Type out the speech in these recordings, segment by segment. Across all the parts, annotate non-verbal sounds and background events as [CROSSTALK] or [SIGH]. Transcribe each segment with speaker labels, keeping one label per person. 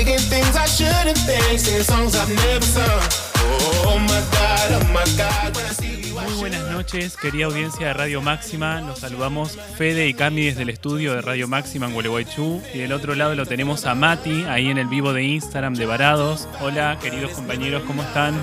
Speaker 1: I'm thinking things I shouldn't think, singing songs I've never sung. Oh my god, oh my god, when I see you, I
Speaker 2: Muy buenas noches, querida audiencia de Radio Máxima. Los saludamos Fede y Cami desde el estudio de Radio Máxima en Gualeguaychú. Y del otro lado lo tenemos a Mati, ahí en el vivo de Instagram de Varados. Hola, queridos compañeros, ¿cómo están?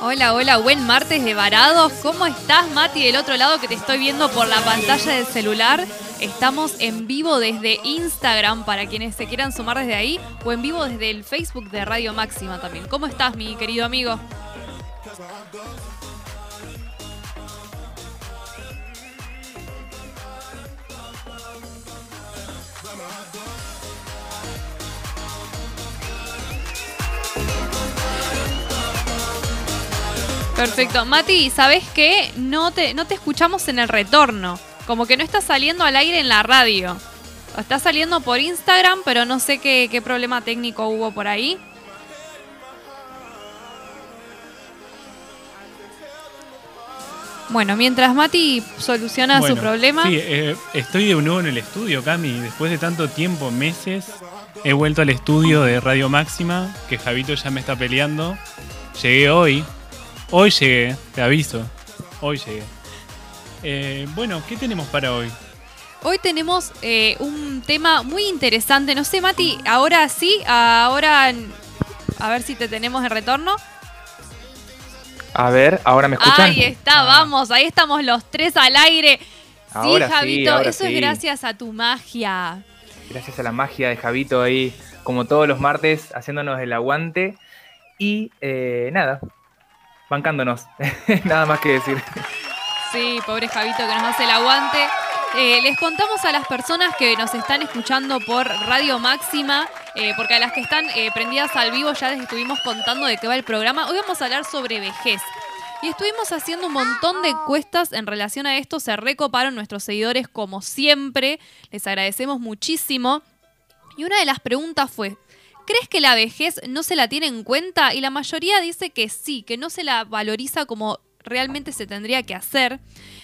Speaker 3: Hola, hola, buen martes de Varados. ¿Cómo estás, Mati, del otro lado que te estoy viendo por la pantalla del celular? Estamos en vivo desde Instagram para quienes se quieran sumar desde ahí o en vivo desde el Facebook de Radio Máxima también. ¿Cómo estás, mi querido amigo? Perfecto. Mati, ¿sabes qué? No te, no te escuchamos en el retorno. Como que no está saliendo al aire en la radio. Está saliendo por Instagram, pero no sé qué, qué problema técnico hubo por ahí. Bueno, mientras Mati soluciona
Speaker 2: Bueno,
Speaker 3: su problema.
Speaker 2: Sí, eh, estoy de nuevo en el estudio, Cami. Después de tanto tiempo, meses, he vuelto al estudio de Radio Máxima, que Javito ya me está peleando. Llegué hoy. Hoy llegué, te aviso. Hoy llegué. Eh, bueno, ¿qué tenemos para hoy?
Speaker 3: Hoy tenemos eh, un tema muy interesante. No sé, Mati, ahora sí, ahora a ver si te tenemos en retorno.
Speaker 4: A ver, ¿ahora me escuchan?
Speaker 3: Ahí está, vamos, ahí estamos los tres al aire.
Speaker 4: Ahora
Speaker 3: sí,
Speaker 4: sí,
Speaker 3: Javito,
Speaker 4: ahora
Speaker 3: eso es gracias a tu magia.
Speaker 4: Gracias a la magia de Javito ahí, como todos los martes, haciéndonos el aguante. Y eh, nada, bancándonos. [LAUGHS] nada más que decir.
Speaker 3: Sí, pobre Javito que nos hace el aguante. Eh, les contamos a las personas que nos están escuchando por Radio Máxima, eh, porque a las que están eh, prendidas al vivo ya les estuvimos contando de qué va el programa. Hoy vamos a hablar sobre vejez. Y estuvimos haciendo un montón de encuestas en relación a esto. Se recoparon nuestros seguidores como siempre. Les agradecemos muchísimo. Y una de las preguntas fue, ¿crees que la vejez no se la tiene en cuenta? Y la mayoría dice que sí, que no se la valoriza como realmente se tendría que hacer.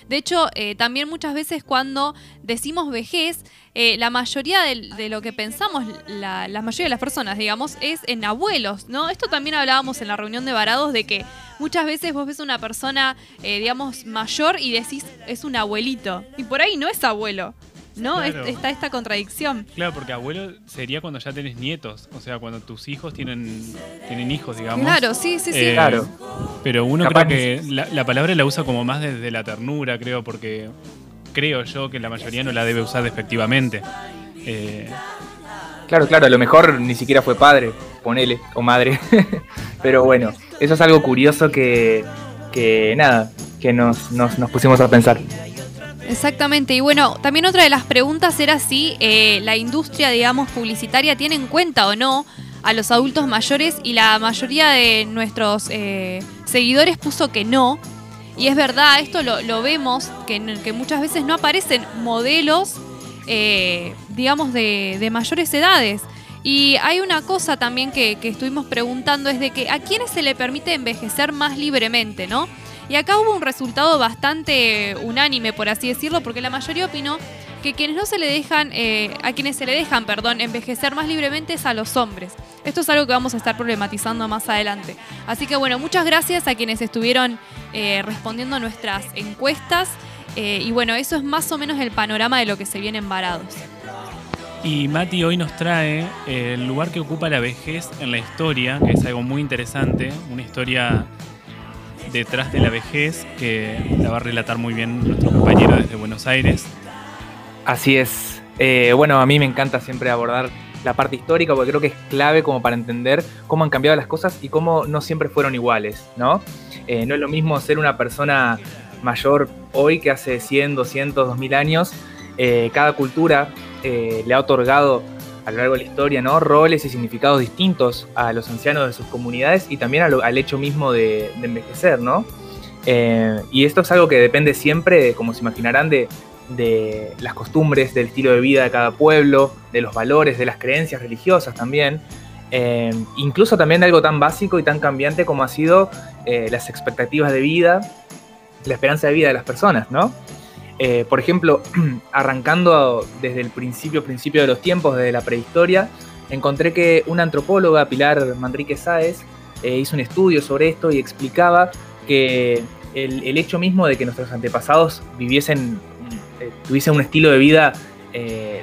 Speaker 3: De hecho, eh, también muchas veces cuando decimos vejez, eh, la mayoría de, lo que pensamos, la, la mayoría de las personas, digamos, es en abuelos, ¿no? Esto también hablábamos en la reunión de varados de que muchas veces vos ves una persona, eh, digamos, mayor y decís, es un abuelito. Y por ahí no es abuelo, ¿no? Es- está esta contradicción.
Speaker 2: Claro, porque abuelo sería cuando ya tenés nietos, o sea, cuando tus hijos tienen, tienen hijos, digamos.
Speaker 3: Claro, sí, sí, sí.
Speaker 2: Eh,
Speaker 4: Claro.
Speaker 2: Pero uno
Speaker 4: Capaz
Speaker 2: creo que la, la palabra la usa como más desde la ternura, creo, porque creo yo que la mayoría no la debe usar despectivamente. Eh,
Speaker 4: Claro, claro, a lo mejor ni siquiera fue padre, ponele, o madre. [LAUGHS] Pero bueno, eso es algo curioso que, que nada, que nos, nos, nos pusimos a pensar.
Speaker 3: Exactamente, y bueno, también otra de las preguntas era si eh, la industria, digamos, publicitaria tiene en cuenta o no a los adultos mayores y la mayoría de nuestros eh, seguidores puso que no. Y es verdad, esto lo, lo vemos, que, que muchas veces no aparecen modelos, eh, digamos, de, de mayores edades. Y hay una cosa también que, que estuvimos preguntando, es de que a quiénes se le permite envejecer más libremente, ¿no? Y acá hubo un resultado bastante unánime, por así decirlo, porque la mayoría opinó que quienes no se le dejan, eh, a quienes se le dejan, perdón, envejecer más libremente es a los hombres. Esto es algo que vamos a estar problematizando más adelante. Así que bueno, muchas gracias a quienes estuvieron eh, respondiendo a nuestras encuestas. Eh, y bueno, eso es más o menos el panorama de lo que se viene en Varados.
Speaker 2: Y Mati hoy nos trae el lugar que ocupa la vejez en la historia, que es algo muy interesante, una historia detrás de la vejez que la va a relatar muy bien nuestro compañero desde Buenos Aires.
Speaker 4: Así es. Eh, bueno, a mí me encanta siempre abordar la parte histórica porque creo que es clave como para entender cómo han cambiado las cosas y cómo no siempre fueron iguales, ¿no? Eh, no es lo mismo ser una persona mayor hoy que hace 100, 200, 2000 años. Eh, cada cultura le ha otorgado a lo largo de la historia, ¿no? Roles y significados distintos a los ancianos de sus comunidades y también al, hecho mismo de, envejecer, ¿no? Eh, y esto es algo que depende siempre, como se imaginarán, de, las costumbres, del estilo de vida de cada pueblo, de los valores, de las creencias religiosas también. Eh, incluso también de algo tan básico y tan cambiante como ha sido eh, las expectativas de vida, la esperanza de vida de las personas, ¿no? Eh, por ejemplo, [CLEARS THROAT] arrancando desde el principio, principio de los tiempos, desde la prehistoria, encontré que una antropóloga, Pilar Manrique Sáez, eh, hizo un estudio sobre esto y explicaba que el, hecho mismo de que nuestros antepasados viviesen, eh, tuviesen un estilo de vida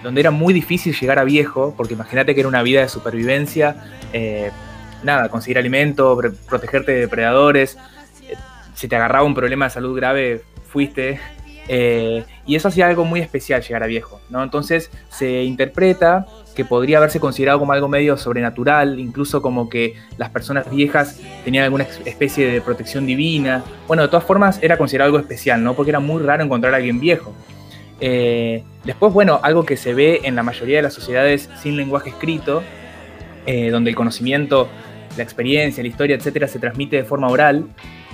Speaker 4: donde era muy difícil llegar a viejo, porque imagínate que era una vida de supervivencia, nada, conseguir alimento, protegerte de depredadores, si te agarraba un problema de salud grave, fuiste, eh, y eso hacía algo muy especial llegar a viejo, ¿no? Entonces se interpreta que podría haberse considerado como algo medio sobrenatural, incluso como que las personas viejas tenían alguna especie de protección divina. Bueno, de todas formas era considerado algo especial, ¿no? Porque era muy raro encontrar a alguien viejo. Eh, después, bueno, algo que se ve en la mayoría de las sociedades sin lenguaje escrito, eh, donde el conocimiento, la experiencia, la historia, etcétera, se transmite de forma oral,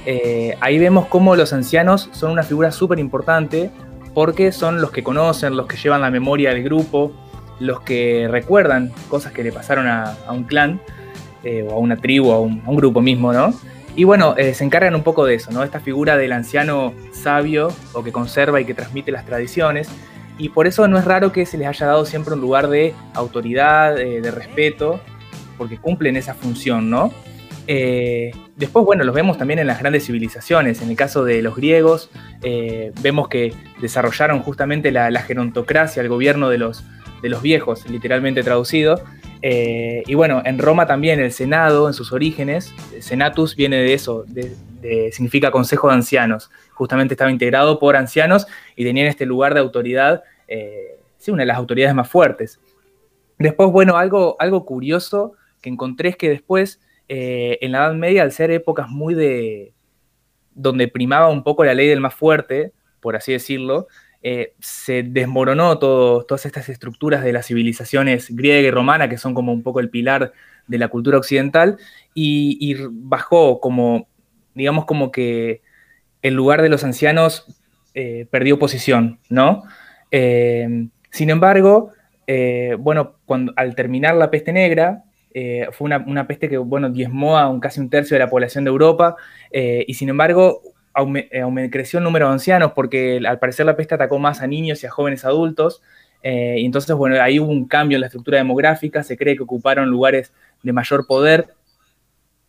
Speaker 4: eh, ahí vemos cómo los ancianos son una figura súper importante porque son los que conocen, los que llevan la memoria del grupo, los que recuerdan cosas que le pasaron a, un clan eh, o a una tribu, a un, a un, grupo mismo, ¿no? Y bueno, eh, se encargan un poco de eso, ¿no? Esta figura del anciano sabio o que conserva y que transmite las tradiciones. Y por eso no es raro que se les haya dado siempre un lugar de autoridad, de respeto, porque cumplen esa función, ¿no? Eh, después, bueno, los vemos también en las grandes civilizaciones. En el caso de los griegos, eh, vemos que desarrollaron justamente la, gerontocracia, el gobierno de los, de los viejos, literalmente traducido. Eh, y bueno, en Roma también el Senado, en sus orígenes, Senatus viene de eso, significa Consejo de Ancianos. Justamente estaba integrado por ancianos y tenían este lugar de autoridad, sí, una de las autoridades más fuertes. Después, bueno, algo, algo curioso que encontré es que después eh, en la Edad Media, al ser épocas muy de. donde primaba un poco la ley del más fuerte, por así decirlo, eh, se desmoronó todas estas estructuras de las civilizaciones griega y romana, que son como un poco el pilar de la cultura occidental, y, bajó como, digamos, como que el lugar de los ancianos eh, perdió posición, ¿no? sin embargo, bueno, al terminar la peste negra, eh, fue una, peste que, bueno, diezmó a un, casi un tercio de la población de Europa eh, y sin embargo eh, creció el número de ancianos porque al parecer la peste atacó más a niños y a jóvenes adultos y entonces, bueno, ahí hubo un cambio en la estructura demográfica, se cree que ocuparon lugares de mayor poder.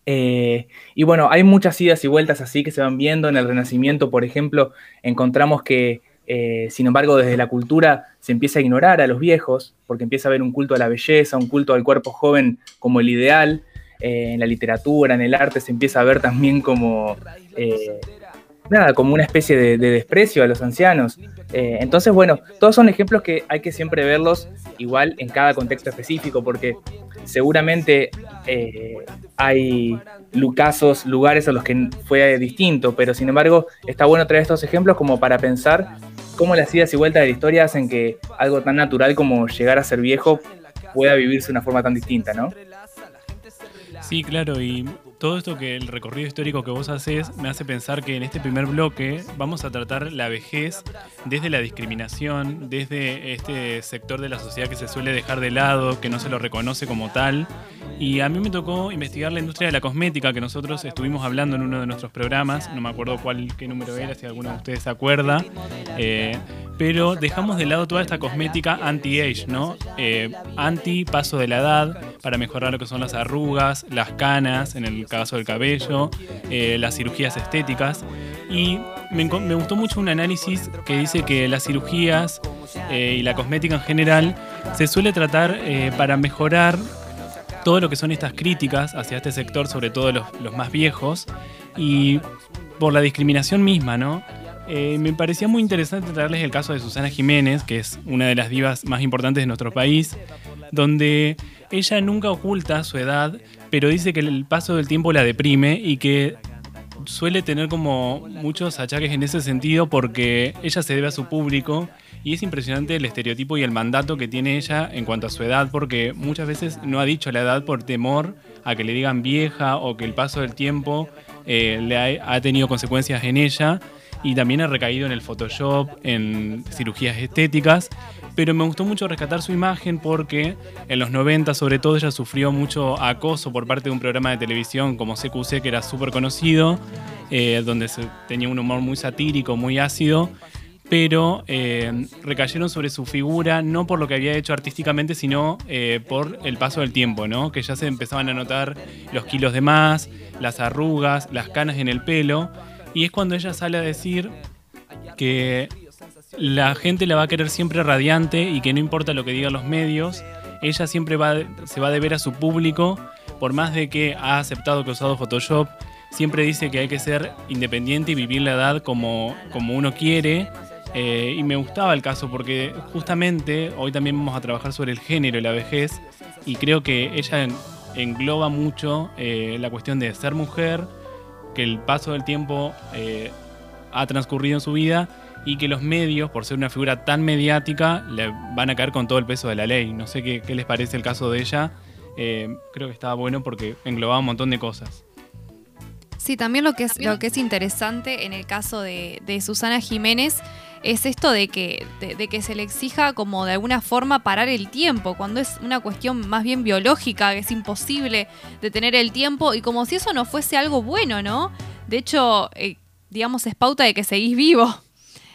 Speaker 4: y bueno, hay muchas idas y vueltas así que se van viendo. En el Renacimiento, por ejemplo, encontramos que eh, sin embargo, desde la cultura se empieza a ignorar a los viejos, porque empieza a haber un culto a la belleza, un culto al cuerpo joven como el ideal. Eh, en la literatura, en el arte, se empieza a ver también como, eh, nada, como una especie de, desprecio a los ancianos. entonces, bueno, todos son ejemplos que hay que siempre verlos igual en cada contexto específico, porque seguramente hay casos, lugares a los que fue distinto, pero sin embargo está bueno traer estos ejemplos como para pensar cómo las idas y vueltas de la historia hacen que algo tan natural como llegar a ser viejo pueda vivirse de una forma tan distinta, ¿no?
Speaker 2: Sí, claro, y todo esto que el recorrido histórico que vos haces me hace pensar que en este primer bloque vamos a tratar la vejez desde la discriminación, desde este sector de la sociedad que se suele dejar de lado, que no se lo reconoce como tal. Y a mí me tocó investigar la industria de la cosmética, que nosotros estuvimos hablando en uno de nuestros programas, no me acuerdo cuál, qué número era, si alguno de ustedes se acuerda, eh, pero dejamos de lado toda esta cosmética anti-age, ¿no? Eh, anti-paso de la edad, para mejorar lo que son las arrugas, las canas, en el caso del cabello, eh, las cirugías estéticas. Y me, gustó mucho un análisis que dice que las cirugías eh, y la cosmética en general se suele tratar eh, para mejorar todo lo que son estas críticas hacia este sector, sobre todo los, más viejos, y por la discriminación misma, ¿no? Me parecía muy interesante traerles el caso de Susana Jiménez, que es una de las divas más importantes de nuestro país, donde ella nunca oculta su edad, pero dice que el paso del tiempo la deprime y que suele tener como muchos achaques en ese sentido porque ella se debe a su público y es impresionante el estereotipo y el mandato que tiene ella en cuanto a su edad porque muchas veces no ha dicho la edad por temor a que le digan vieja o que el paso del tiempo eh, le ha tenido consecuencias en ella y también he recaído en el Photoshop, en cirugías estéticas, pero me gustó mucho rescatar su imagen porque en los 90 sobre todo ella sufrió mucho acoso por parte de un programa de televisión como CQC que era súper conocido, eh, donde tenía un humor muy satírico, muy ácido, pero eh, recayeron sobre su figura no por lo que había hecho artísticamente, sino eh, por el paso del tiempo, ¿no? que ya se empezaban a notar los kilos de más, las arrugas, las canas en el pelo y es cuando ella sale a decir que la gente la va a querer siempre radiante y que no importa lo que digan los medios, ella siempre va, se va a deber a su público, por más de que ha aceptado que ha usado Photoshop, siempre dice que hay que ser independiente y vivir la edad como, como uno quiere. Eh, y me gustaba el caso porque justamente hoy también vamos a trabajar sobre el género y la vejez y creo que ella engloba mucho eh, la cuestión de ser mujer, que el paso del tiempo eh, ha transcurrido en su vida y que los medios, por ser una figura tan mediática, le van a caer con todo el peso de la ley. No sé qué, les parece el caso de ella. Eh, creo que estaba bueno porque englobaba un montón de cosas.
Speaker 3: Sí, también lo que es, lo que es interesante en el caso de, Susana Jiménez es esto de que, de, que se le exija como de alguna forma parar el tiempo, cuando es una cuestión más bien biológica, que es imposible detener el tiempo y como si eso no fuese algo bueno, ¿no? De hecho, eh, digamos, es pauta de que seguís vivo.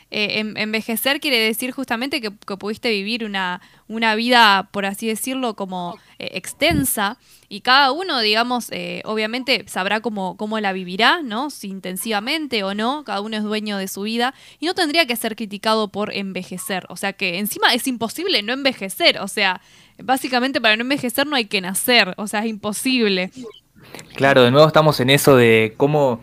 Speaker 3: Eh, envejecer quiere decir justamente que, pudiste vivir una, una, vida, por así decirlo, como eh, extensa y cada uno, digamos, eh, obviamente sabrá cómo, cómo la vivirá, ¿no? Si intensivamente o no, cada uno es dueño de su vida y no tendría que ser criticado por envejecer. O sea que encima es imposible no envejecer, o sea, básicamente para no envejecer no hay que nacer, o sea, es imposible.
Speaker 4: Claro, de nuevo estamos en eso de cómo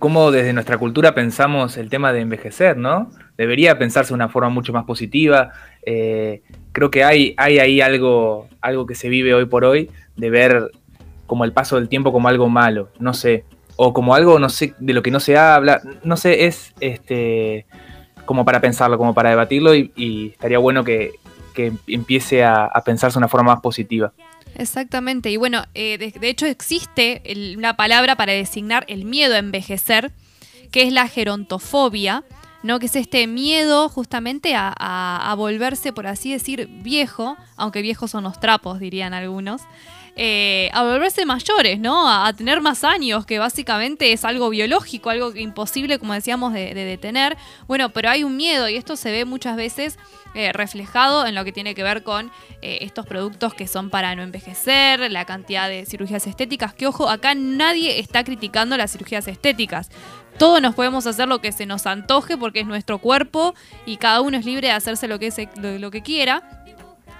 Speaker 4: cómo desde nuestra cultura pensamos el tema de envejecer, ¿no? Debería pensarse de una forma mucho más positiva. Eh, creo que hay, hay ahí algo, algo que se vive hoy por hoy de ver como el paso del tiempo como algo malo, no sé, o como algo, no sé, de lo que no se habla, no sé, es este como para pensarlo, como para debatirlo y, estaría bueno que, empiece a, a pensarse de una forma más positiva.
Speaker 3: Exactamente, y bueno, eh, de, hecho existe una palabra para designar el miedo a envejecer, que es la gerontofobia, ¿no? que es este miedo justamente a, volverse, por así decir, viejo, aunque viejos son los trapos, dirían algunos. Eh, a volverse mayores, ¿no? A, tener más años, que básicamente es algo biológico, algo imposible, como decíamos, de, de detener. Bueno, pero hay un miedo y esto se ve muchas veces eh, reflejado en lo que tiene que ver con eh, estos productos que son para no envejecer, la cantidad de cirugías estéticas, que ojo, acá nadie está criticando las cirugías estéticas. Todos nos podemos hacer lo que se nos antoje porque es nuestro cuerpo y cada uno es libre de hacerse lo que, lo, que quiera.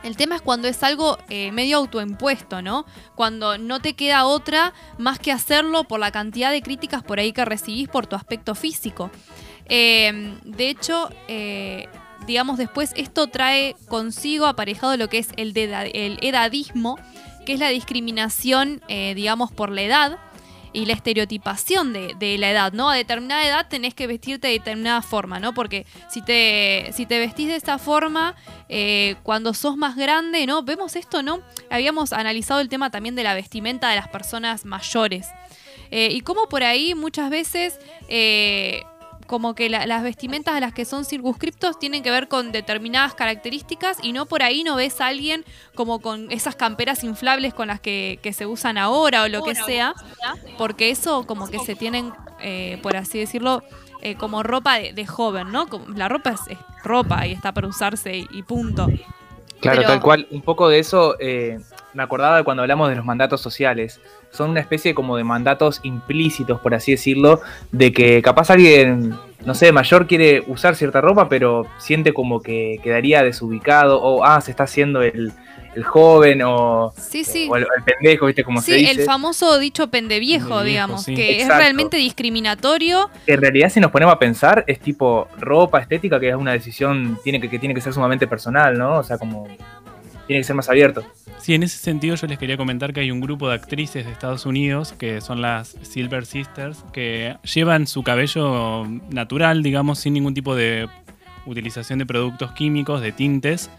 Speaker 3: El tema es cuando es algo eh, medio autoimpuesto, ¿no? Cuando no te queda otra más que hacerlo por la cantidad de críticas por ahí que recibís por tu aspecto físico. de hecho, digamos, después esto trae consigo aparejado lo que es el, el edadismo, que es la discriminación, eh, digamos, por la edad y la estereotipación de, la edad, ¿no? A determinada edad tenés que vestirte de determinada forma, ¿no? Porque si te, si te vestís de esa forma, eh, cuando sos más grande, ¿no? Vemos esto, ¿no? Habíamos analizado el tema también de la vestimenta de las personas mayores. Eh, y cómo por ahí muchas veces como que las vestimentas a las que son circunscriptos tienen que ver con determinadas características y no por ahí no ves a alguien como con esas camperas inflables con las que, se usan ahora o lo que sea, porque eso como que se tienen, eh, por así decirlo, eh, como ropa de, joven, ¿no? La ropa es, ropa y está para usarse y, punto.
Speaker 4: Claro, tal cual. Un poco de eso, eh, me acordaba de cuando hablamos de los mandatos sociales. Son una especie como de mandatos implícitos, por así decirlo, de que capaz alguien, no sé, mayor quiere usar cierta ropa, pero siente como que quedaría desubicado, o ah, se está haciendo el, joven, o,
Speaker 3: sí, sí.
Speaker 4: o el, pendejo, ¿viste? Como se dice.
Speaker 3: el famoso dicho pendeviejo, digamos, que es realmente discriminatorio.
Speaker 4: En realidad, si nos ponemos a pensar, es tipo ropa, estética, que es una decisión tiene que, que tiene que ser sumamente personal, ¿no? O sea, como tiene que ser más abierto.
Speaker 2: Sí, en ese sentido yo les quería comentar que hay un grupo de actrices de Estados Unidos que son las Silver Sisters que llevan su cabello natural, digamos, sin ningún tipo de utilización de productos químicos, de tintes,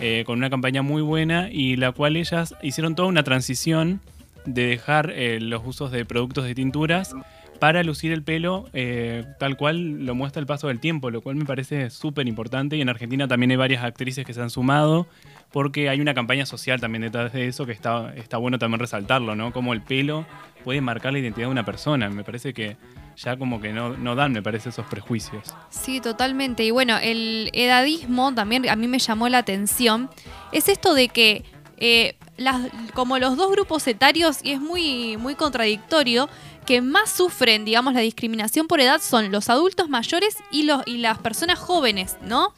Speaker 2: eh, con una campaña muy buena y la cual ellas hicieron toda una transición de dejar eh, los usos de productos de tinturas para lucir el pelo eh, tal cual lo muestra el paso del tiempo, lo cual me parece súper importante y en Argentina también hay varias actrices que se han sumado porque hay una campaña social también detrás de eso que está, está bueno también resaltarlo, ¿no? Como el pelo puede marcar la identidad de una persona. Me parece que ya como que no, no dan, me parece, esos prejuicios.
Speaker 3: Sí, totalmente. Y bueno, el edadismo también a mí me llamó la atención. Es esto de que eh, las, como los dos grupos etarios, y es muy, muy contradictorio, que más sufren, digamos, la discriminación por edad son los adultos mayores y, los, y las personas jóvenes, ¿no?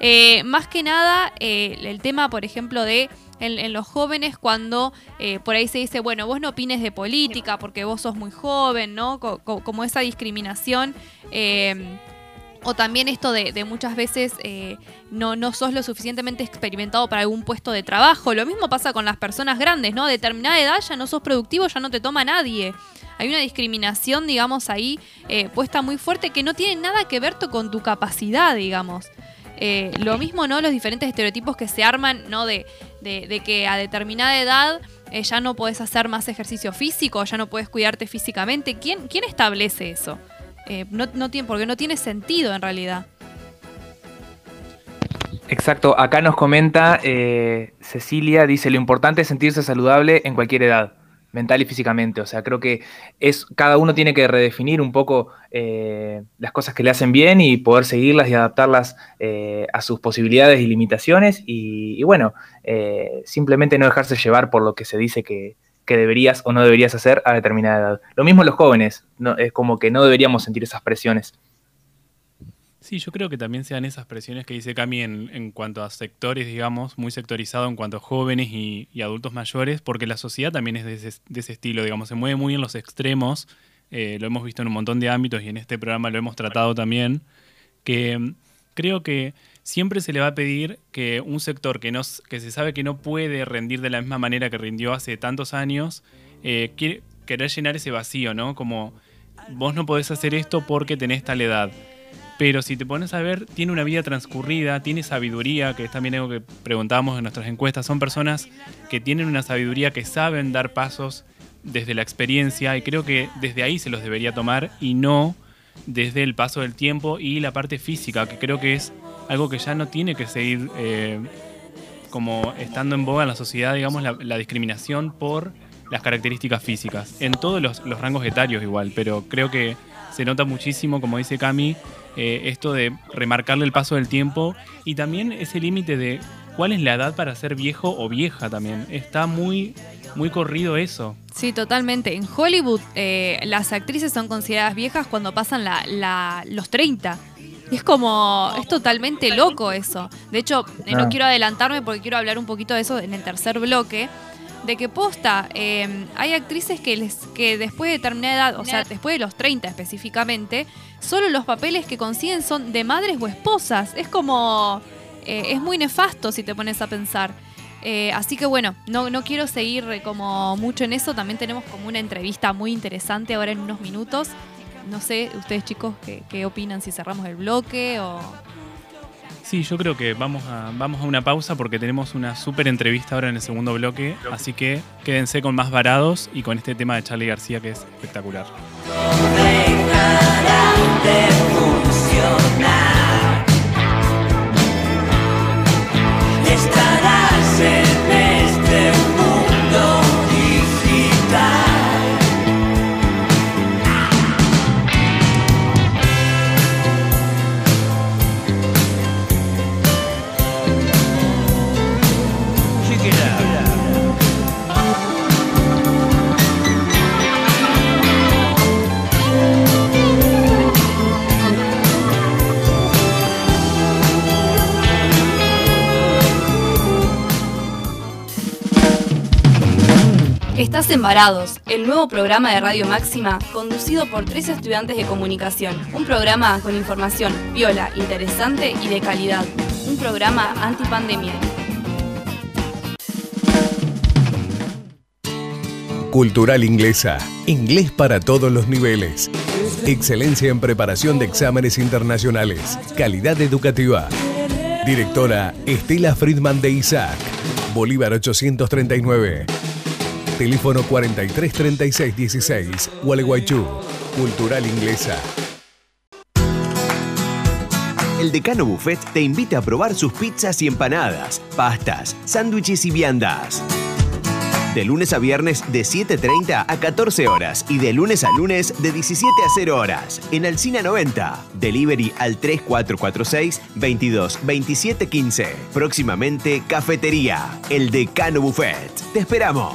Speaker 3: Eh, más que nada, eh, el tema, por ejemplo, de en, los jóvenes cuando eh, por ahí se dice, bueno, vos no opines de política porque vos sos muy joven, ¿no? como esa discriminación. o también esto de, muchas veces no, no sos lo suficientemente experimentado para algún puesto de trabajo. Lo mismo pasa con las personas grandes, ¿no? A determinada edad ya no sos productivo, ya no te toma nadie. Hay una discriminación, digamos, ahí puesta muy fuerte que no tiene nada que ver con tu capacidad, digamos. Eh, lo mismo, ¿no? Los diferentes estereotipos que se arman, ¿no? De, que a determinada edad eh, ya no puedes hacer más ejercicio físico, ya no puedes cuidarte físicamente. ¿Quién, quién establece eso? Eh, no, no tiene, porque no tiene sentido en realidad.
Speaker 4: Exacto, acá nos comenta Cecilia, dice, lo importante es sentirse saludable en cualquier edad mental y físicamente. O sea, creo que es cada uno tiene que redefinir un poco eh, las cosas que le hacen bien y poder seguirlas y adaptarlas eh, a sus posibilidades y limitaciones. Y, bueno, eh, simplemente no dejarse llevar por lo que se dice que, deberías o no deberías hacer a determinada edad. Lo mismo los jóvenes, es como que no deberíamos sentir esas presiones.
Speaker 2: Sí, yo creo que también sean esas presiones que dice Cami en, cuanto a sectores, digamos, muy sectorizado en cuanto a jóvenes y, adultos mayores, porque la sociedad también es de ese, estilo, digamos, se mueve muy en los extremos, eh, lo hemos visto en un montón de ámbitos y en este programa lo hemos tratado también, que mm, creo que siempre se le va a pedir que un sector que, no, que se sabe que no puede rendir de la misma manera que rindió hace tantos años, eh, quiere, querer llenar ese vacío, ¿no? Como vos no podés hacer esto porque tenés tal edad pero si te pones a ver, tiene una vida transcurrida, tiene sabiduría, que es también algo que preguntábamos en nuestras encuestas. Son personas que tienen una sabiduría, que saben dar pasos desde la experiencia y creo que desde ahí se los debería tomar y no desde el paso del tiempo y la parte física, que creo que es algo que ya no tiene que seguir eh, como estando en boga en la sociedad, digamos, la, discriminación por las características físicas, en todos los, los rangos etarios igual, pero creo que se nota muchísimo, como dice Cami, eh, esto de remarcarle el paso del tiempo y también ese límite de cuál es la edad para ser viejo o vieja también. Está muy, muy corrido eso.
Speaker 3: Sí, totalmente. En Hollywood eh, las actrices son consideradas viejas cuando pasan la, los 30. es como, es totalmente loco eso. De hecho, eh, no quiero adelantarme porque quiero hablar un poquito de eso en el tercer bloque de que posta, em, hay actrices que, les, que después de determinada edad, o sea, después de los 30 específicamente, solo los papeles que consiguen son de madres o esposas. Es como, eh, es muy nefasto si te pones a pensar. Eh, así que bueno, no, no quiero seguir como mucho en eso. También tenemos como una entrevista muy interesante ahora en unos minutos. No sé, ustedes chicos, ¿qué, qué opinan si cerramos el bloque o
Speaker 2: Sí, yo creo que vamos a, vamos a una pausa porque tenemos una súper entrevista ahora en el segundo bloque, así que quédense con más varados y con este tema de Charlie García que es espectacular.
Speaker 5: Estás embarados, el nuevo programa de Radio Máxima conducido por tres estudiantes de comunicación. Un programa con información viola, interesante y de calidad. Un programa antipandemia.
Speaker 6: Cultural Inglesa. Inglés para todos los niveles. Excelencia en preparación de exámenes internacionales. Calidad educativa. Directora Estela Friedman de Isaac. Bolívar 839. Teléfono 433616. Gualeguaychú. Cultural Inglesa.
Speaker 7: El Decano Buffet te invita a probar sus pizzas y empanadas, pastas, sándwiches y viandas. De lunes a viernes de 7.30 a 14 horas y de lunes a lunes de 17 a 0 horas en Alcina 90. Delivery al 3446 22 27 15. Próximamente Cafetería, el Decano Buffet. Te esperamos.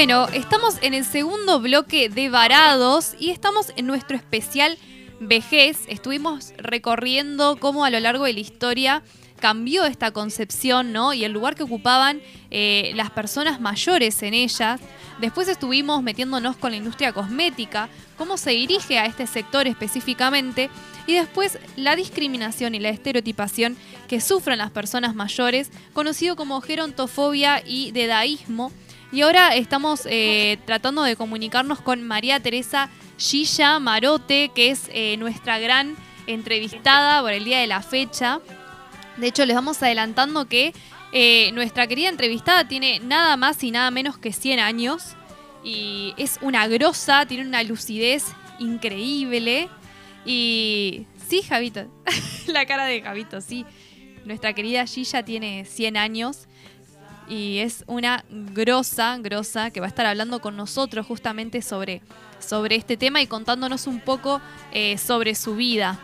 Speaker 3: Bueno, estamos en el segundo bloque de Varados y estamos en nuestro especial vejez. Estuvimos recorriendo cómo a lo largo de la historia cambió esta concepción, ¿no? Y el lugar que ocupaban eh, las personas mayores en ellas. Después estuvimos metiéndonos con la industria cosmética, cómo se dirige a este sector específicamente. Y después la discriminación y la estereotipación que sufren las personas mayores, conocido como gerontofobia y dedaísmo. Y ahora estamos eh, tratando de comunicarnos con María Teresa Gilla Marote, que es eh, nuestra gran entrevistada por el día de la fecha. De hecho, les vamos adelantando que eh, nuestra querida entrevistada tiene nada más y nada menos que 100 años. Y es una grosa, tiene una lucidez increíble. Y sí, Javito, [LAUGHS] la cara de Javito, sí. Nuestra querida Gilla tiene 100 años y es una grosa, grosa, que va a estar hablando con nosotros justamente sobre, sobre este tema y contándonos un poco eh, sobre su vida.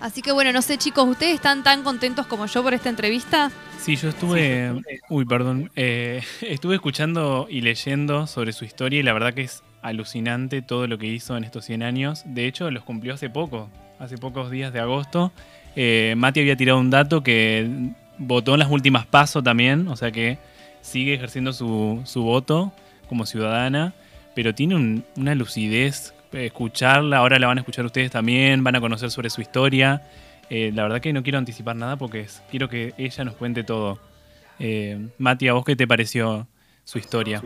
Speaker 3: Así que bueno, no sé chicos, ¿ustedes están tan contentos como yo por esta entrevista?
Speaker 2: Sí, yo estuve. Uy, perdón. eh, [LAUGHS] estuve escuchando y leyendo sobre su historia y la verdad que es alucinante todo lo que hizo en estos 100 años. De hecho, los cumplió hace poco, hace pocos días de agosto. Eh, Mati había tirado un dato que votó en las últimas pasos también, o sea que sigue ejerciendo su, su voto como ciudadana, pero tiene un- una lucidez. eh, Escucharla, ahora la van a escuchar ustedes también, van a conocer sobre su historia. Eh, la verdad que no quiero anticipar nada porque quiero que ella nos cuente todo. Eh, Mati, ¿a vos qué te pareció su historia?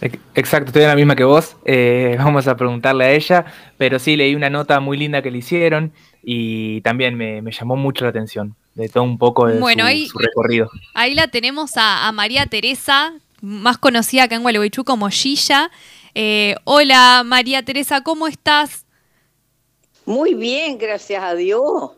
Speaker 4: Ex- Exacto, estoy en la misma que vos. [LAUGHS] vamos a preguntarle a ella, pero sí leí una nota muy linda que le hicieron y también me llamó mucho la atención de todo un poco de
Speaker 3: Bueno,
Speaker 4: su,
Speaker 3: ahí-
Speaker 4: su recorrido.
Speaker 3: Ahí la tenemos a, a María Teresa, más conocida acá en Gualeguaychú como Gilla. Eh, hola María Teresa, ¿cómo estás?
Speaker 8: Muy bien, gracias a Dios.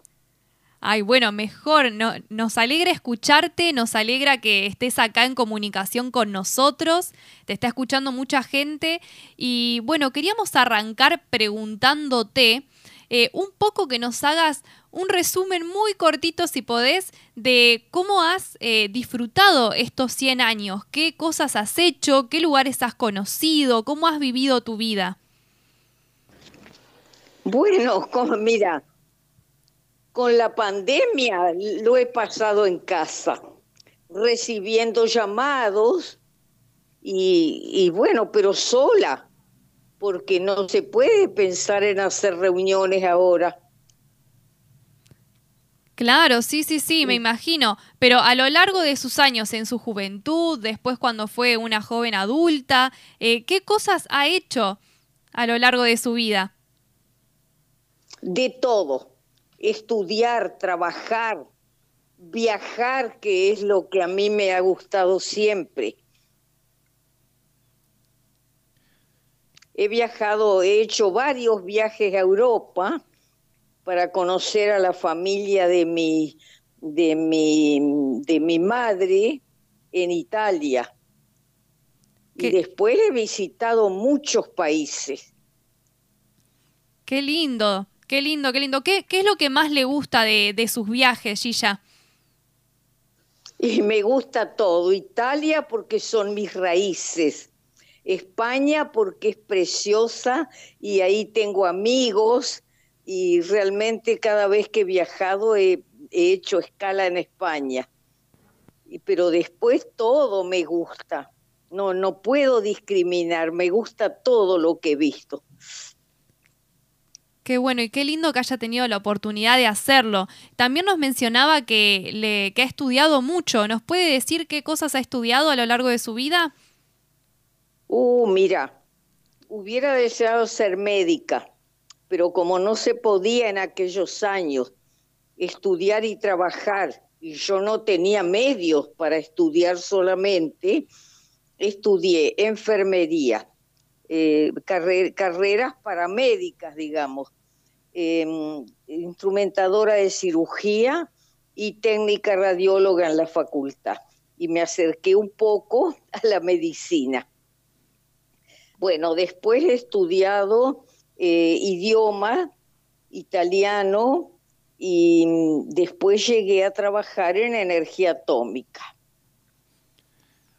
Speaker 3: Ay, bueno, mejor. No- nos alegra escucharte, nos alegra que estés acá en comunicación con nosotros. Te está escuchando mucha gente. Y bueno, queríamos arrancar preguntándote eh, un poco que nos hagas un resumen muy cortito, si podés, de cómo has eh, disfrutado estos 100 años. ¿Qué cosas has hecho? ¿Qué lugares has conocido? ¿Cómo has vivido tu vida?
Speaker 8: Bueno, como, mira, Con la pandemia lo he pasado en casa, recibiendo llamados y bueno, pero sola, porque no se puede pensar en hacer reuniones ahora.
Speaker 3: Claro, sí, sí, sí, me imagino. Pero a lo largo de sus años, en su juventud, después cuando fue una joven adulta, eh, ¿qué cosas ha hecho a lo largo de su vida?
Speaker 8: De todo. Estudiar, trabajar, viajar, que es lo que a mí me ha gustado siempre. He viajado, he hecho varios viajes a Europa para conocer a la familia de mi, de mi, de mi madre en Italia. Y después he visitado muchos países.
Speaker 3: Qué lindo, qué lindo, qué lindo. ¿Qué, qué es lo que más le gusta de, de sus viajes, Gilla?
Speaker 8: Y me gusta todo. Italia porque son mis raíces. España porque es preciosa y ahí tengo amigos y realmente cada vez que he viajado he, he hecho escala en España. Y- Pero después todo me gusta. No, no puedo discriminar, me gusta todo lo que he visto.
Speaker 3: Qué bueno y qué lindo que haya tenido la oportunidad de hacerlo. También nos mencionaba que, le, que ha estudiado mucho. ¿Nos puede decir qué cosas ha estudiado a lo largo de su vida?
Speaker 8: Uh, mira, hubiera deseado ser médica, pero como no se podía en aquellos años estudiar y trabajar, y yo no tenía medios para estudiar solamente, estudié enfermería, eh, carre- carreras paramédicas, digamos, em, instrumentadora de cirugía y técnica radióloga en la facultad. Y me acerqué un poco a la medicina. Bueno, después he estudiado eh, idioma italiano y después llegué a trabajar en energía atómica.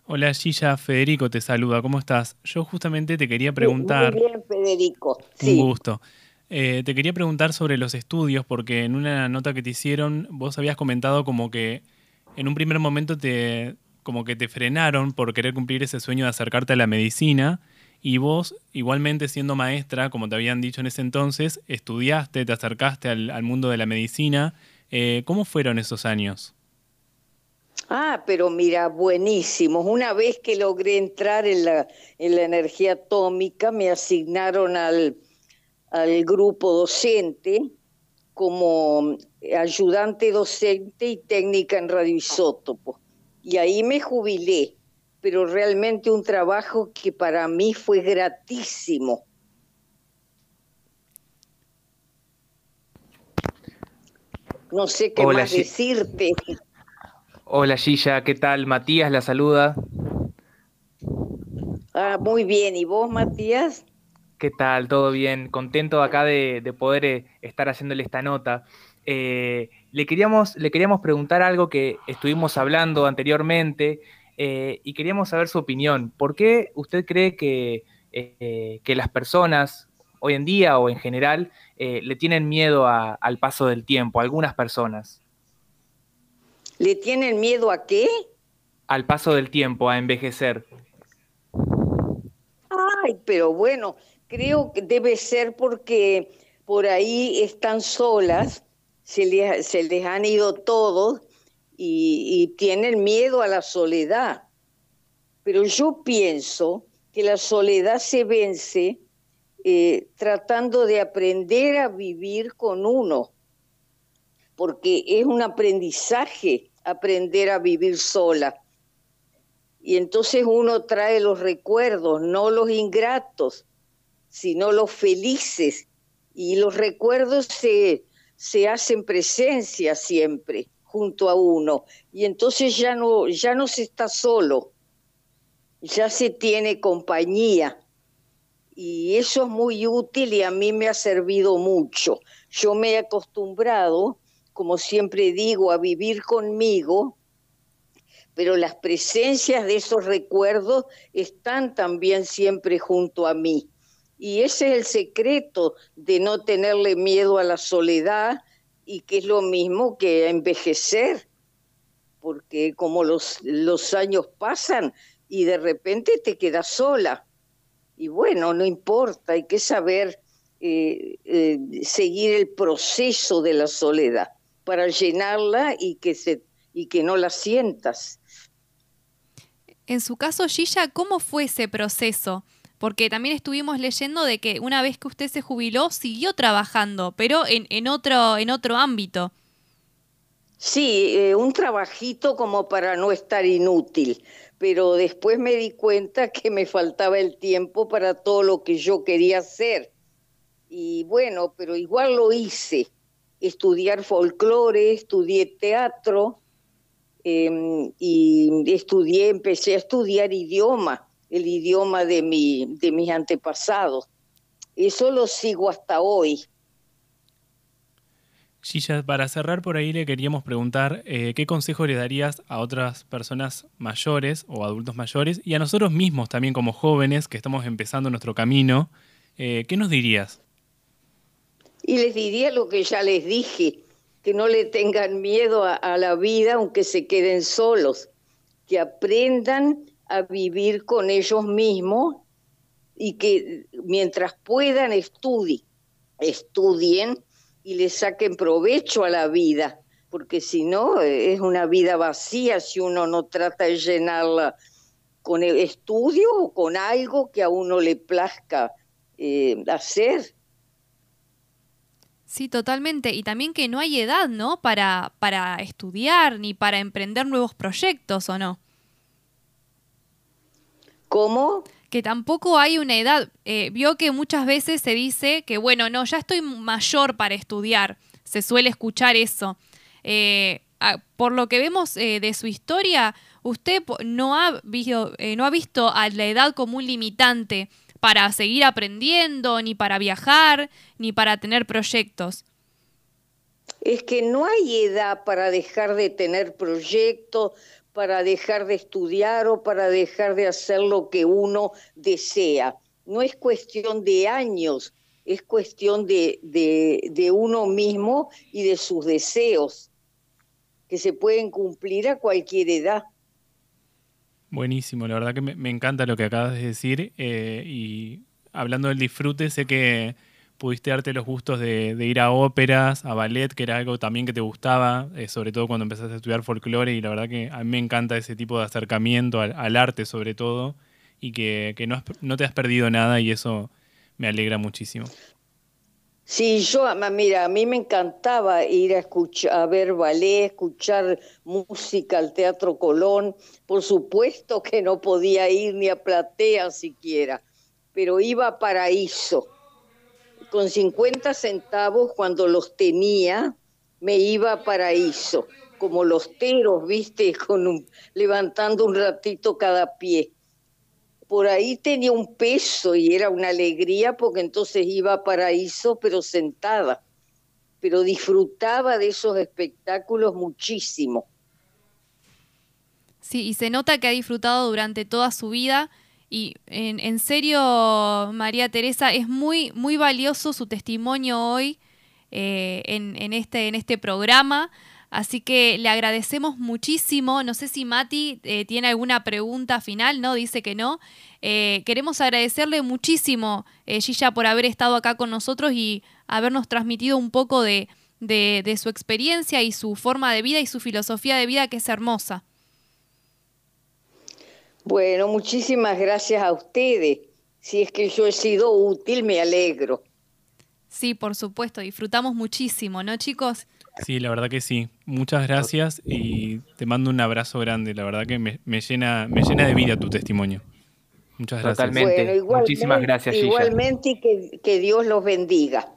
Speaker 2: Hola Gilla, Federico te saluda, ¿cómo estás? Yo justamente te quería preguntar,
Speaker 8: Muy bien, Federico.
Speaker 2: un
Speaker 8: Sí.
Speaker 2: gusto, Eh, te quería preguntar sobre los estudios porque en una nota que te hicieron vos habías comentado como que en un primer momento te como que te frenaron por querer cumplir ese sueño de acercarte a la medicina y vos igualmente siendo maestra, como te habían dicho en ese entonces, estudiaste, te acercaste al, al mundo de la medicina. Eh, ¿Cómo fueron esos años?
Speaker 8: Ah, pero mira, buenísimos. Una vez que logré entrar en la, en la energía atómica, me asignaron al, al grupo docente como ayudante docente y técnica en radioisótopo. Y ahí me jubilé, pero realmente un trabajo que para mí fue gratísimo. No sé qué
Speaker 4: Hola,
Speaker 8: más decirte.
Speaker 4: Hola Gilla, ¿qué tal? Matías la saluda.
Speaker 8: Ah, muy bien. ¿Y vos, Matías?
Speaker 4: ¿Qué tal? ¿Todo bien? Contento acá de, de poder eh, estar haciéndole esta nota. Eh, le, queríamos, le queríamos preguntar algo que estuvimos hablando anteriormente eh, y queríamos saber su opinión. ¿Por qué usted cree que, eh, que las personas hoy en día o en general eh, le tienen miedo a- al paso del tiempo? Algunas personas.
Speaker 8: ¿Le tienen miedo a qué?
Speaker 4: Al paso del tiempo, a envejecer.
Speaker 8: Ay, pero bueno, creo que debe ser porque por ahí están solas, se les, se les han ido todos y, tienen miedo a la soledad. Pero yo pienso que la soledad se vence eh, tratando de aprender a vivir con uno, porque es un aprendizaje aprender a vivir sola. Y entonces uno trae los recuerdos, no los ingratos, sino los felices. Y los recuerdos se, se hacen presencia siempre junto a uno. Y entonces ya no, ya no se está solo, ya se tiene compañía. Y eso es muy útil y a mí me ha servido mucho. Yo me he acostumbrado, como siempre digo, a vivir conmigo pero las presencias de esos recuerdos están también siempre junto a mí. Y ese es el secreto de no tenerle miedo a la soledad y que es lo mismo que envejecer, porque como los, los años pasan y de repente te quedas sola. Y bueno, no importa, hay que saber eh, eh, seguir el proceso de la soledad para llenarla y que, se, y que no la sientas.
Speaker 3: En su caso, Gilla, ¿cómo fue ese proceso? Porque también estuvimos leyendo de que una vez que usted se jubiló, siguió trabajando, pero en, en otro, en otro ámbito.
Speaker 8: Sí, eh, un trabajito como para no estar inútil, pero después me di cuenta [LAUGHS] que me faltaba el tiempo para todo lo que yo quería hacer. Y bueno, pero igual lo hice. Estudiar folclore, estudié teatro em, y estudié, empecé a estudiar idioma, el idioma de, mi, de mis antepasados. Eso lo sigo hasta hoy.
Speaker 2: Gilla, para cerrar por ahí le queríamos preguntar eh, qué consejo le darías a otras personas mayores o adultos mayores y a nosotros mismos también como jóvenes que estamos empezando nuestro camino. Eh, ¿Qué nos dirías?
Speaker 8: Y les diría lo que ya les dije, que no le tengan miedo a, a la vida aunque se queden solos, que aprendan a vivir con ellos mismos y que mientras puedan estudien, estudien y le saquen provecho a la vida, porque si no es una vida vacía si uno no trata de llenarla con el estudio o con algo que a uno le plazca eh, hacer.
Speaker 3: Sí, totalmente. Y también que no hay edad, ¿no? Para, para estudiar ni para emprender nuevos proyectos, ¿o no?
Speaker 8: ¿Cómo?
Speaker 3: Que tampoco hay una edad. Eh, vio que muchas veces se dice que, bueno, no, ya estoy mayor para estudiar. Se suele escuchar eso. Eh, por lo que vemos eh, de su historia, usted no ha, visto, no ha visto a la edad como un limitante para seguir aprendiendo, ni para viajar, ni para tener proyectos.
Speaker 8: Es que no hay edad para dejar de tener proyectos, para dejar de estudiar o para dejar de hacer lo que uno desea. No es cuestión de años, es cuestión de, de, uno mismo y de sus deseos, que se pueden cumplir a cualquier edad.
Speaker 2: Buenísimo, la verdad que me, me encanta lo que acabas de decir eh, y hablando del disfrute, sé que pudiste darte los gustos de, ir a óperas, a ballet, que era algo también que te gustaba, eh, sobre todo cuando empezaste a estudiar folclore y la verdad que a mí me encanta ese tipo de acercamiento al, arte sobre todo y que, no, te has perdido nada y eso me alegra muchísimo.
Speaker 8: Sí, yo, mira, a mí me encantaba ir a escuchar, a ver ballet, escuchar música al Teatro Colón. Por supuesto que no podía ir ni a Platea siquiera, pero iba a Paraíso. Con 50 centavos cuando los tenía, me iba a Paraíso, como los teros, viste, [LAUGHS] con un, levantando un ratito cada pie por ahí tenía un peso y era una alegría porque entonces iba a paraíso pero sentada, pero disfrutaba de esos espectáculos muchísimo.
Speaker 3: Sí, y se nota que ha disfrutado durante toda su vida. Y en, en serio, María Teresa, es muy, muy valioso su testimonio hoy eh, en, en este, en este programa. Así que le agradecemos muchísimo. No sé si Mati eh, tiene alguna pregunta final, ¿no? Dice que no. Eh, queremos agradecerle muchísimo, eh, Gilla, por haber estado acá con nosotros y habernos transmitido un poco de, de, de su experiencia y su forma de vida y su filosofía de vida, que es hermosa.
Speaker 8: Bueno, muchísimas gracias a ustedes. Si es que yo he sido útil, me alegro.
Speaker 3: Sí, por supuesto, disfrutamos muchísimo, ¿no, chicos?
Speaker 2: Sí, la verdad que sí. Muchas gracias y te mando un abrazo grande. La verdad que me, me llena, me llena de vida tu testimonio. Muchas gracias.
Speaker 4: Totalmente.
Speaker 8: Bueno,
Speaker 4: Muchísimas gracias, Gilla.
Speaker 8: Igualmente y que, que Dios los bendiga.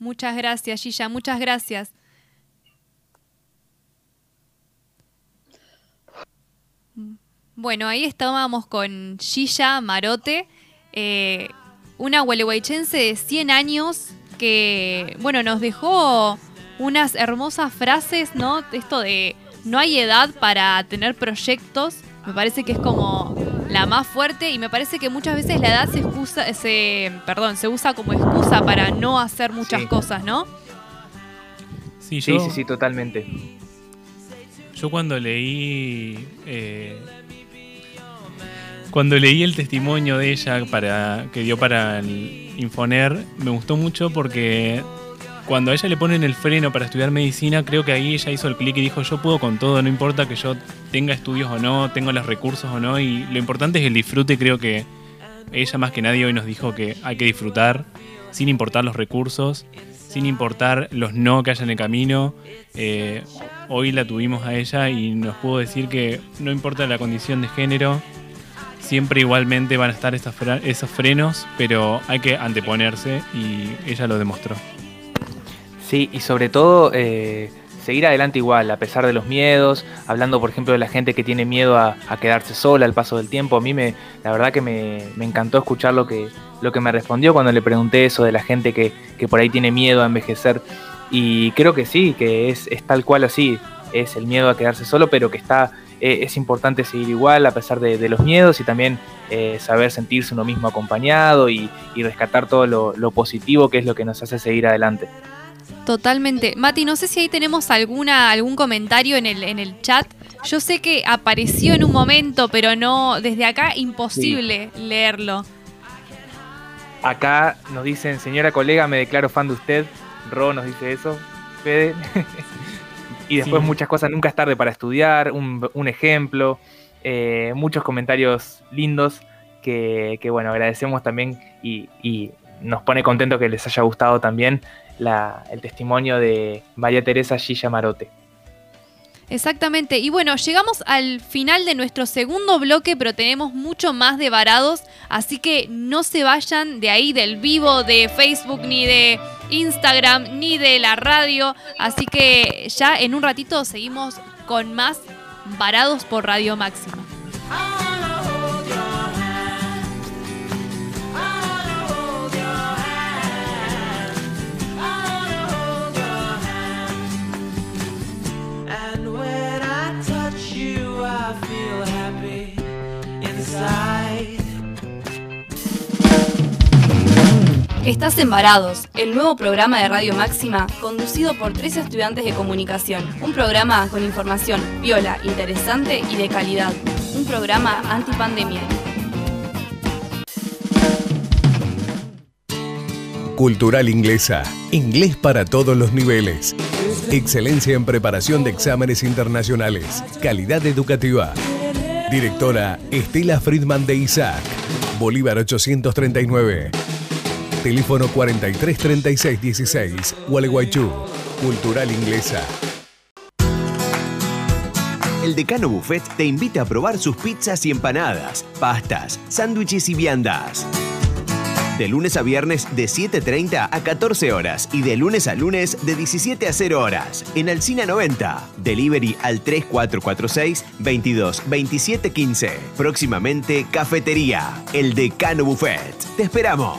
Speaker 3: Muchas gracias, Gilla, muchas gracias. Bueno, ahí estábamos con Gilla Marote, eh, una gualeguaychense de 100 años que, bueno, nos dejó unas hermosas frases, ¿no? Esto de no hay edad para tener proyectos, me parece que es como la más fuerte y me parece que muchas veces la edad se excusa, se, perdón, se usa como excusa para no hacer muchas
Speaker 4: Sí.
Speaker 3: cosas, ¿no?
Speaker 2: Sí,
Speaker 4: Sí, sí, sí, totalmente.
Speaker 2: yo cuando leí. eh, cuando leí el testimonio de ella para que dio para el Infoner, me gustó mucho porque cuando a ella le ponen el freno para estudiar medicina, creo que ahí ella hizo el clic y dijo, yo puedo con todo, no importa que yo tenga estudios o no, tengo los recursos o no, y lo importante es el disfrute, creo que ella más que nadie hoy nos dijo que hay que disfrutar sin importar los recursos, sin importar los no que haya en el camino. Eh, hoy la tuvimos a ella y nos pudo decir que no importa la condición de género, siempre igualmente van a estar esas esos frenos, pero hay que anteponerse y ella lo demostró.
Speaker 4: Sí, y sobre todo eh, seguir adelante igual, a pesar de los miedos, hablando por ejemplo de la gente que tiene miedo a, a quedarse sola al paso del tiempo. A mí me, la verdad que me, me encantó escuchar lo que, lo que me respondió cuando le pregunté eso de la gente que, que por ahí tiene miedo a envejecer. Y creo que sí, que es, es tal cual así, es el miedo a quedarse solo, pero que está, eh, es importante seguir igual a pesar de, de los miedos y también eh, saber sentirse uno mismo acompañado y, y rescatar todo lo, lo positivo que es lo que nos hace seguir adelante.
Speaker 3: Totalmente. Mati, no sé si ahí tenemos alguna, algún comentario en el, en el chat. Yo sé que apareció en un momento, pero no, desde acá imposible leerlo.
Speaker 4: Acá nos dicen, señora colega, me declaro fan de usted. Ro nos dice eso. Fede. [LAUGHS] y después
Speaker 2: Sí.
Speaker 4: muchas cosas, nunca es tarde para estudiar, un, un ejemplo, eh, muchos comentarios lindos que, que, bueno, agradecemos también y, y nos pone contento que les haya gustado también la- el testimonio de María Teresa Gilla Marote.
Speaker 3: Exactamente. Y bueno, llegamos al final de nuestro segundo bloque, pero tenemos mucho más de varados, así que no se vayan de ahí del vivo de Facebook, ni de Instagram, ni de la radio. Así que ya en un ratito seguimos con más varados por Radio Máxima.
Speaker 5: Estás en Varados, el nuevo programa de Radio Máxima conducido por tres estudiantes de comunicación. Un programa con información viola, interesante y de calidad. Un programa antipandemia.
Speaker 6: Cultural Inglesa. Inglés para todos los niveles. Excelencia en preparación de exámenes internacionales. Calidad educativa. Directora Estela Friedman de Isaac. Bolívar 839. Teléfono 433616. Gualeguaychú. Cultural Inglesa.
Speaker 7: El Decano Buffet te invita a probar sus pizzas y empanadas, pastas, sándwiches y viandas. De lunes a viernes de 7.30 a 14 horas y de lunes a lunes de 17 a 0 horas. En Alcina 90. Delivery al 3446 22 27 15. Próximamente Cafetería. El Decano Buffet. Te esperamos.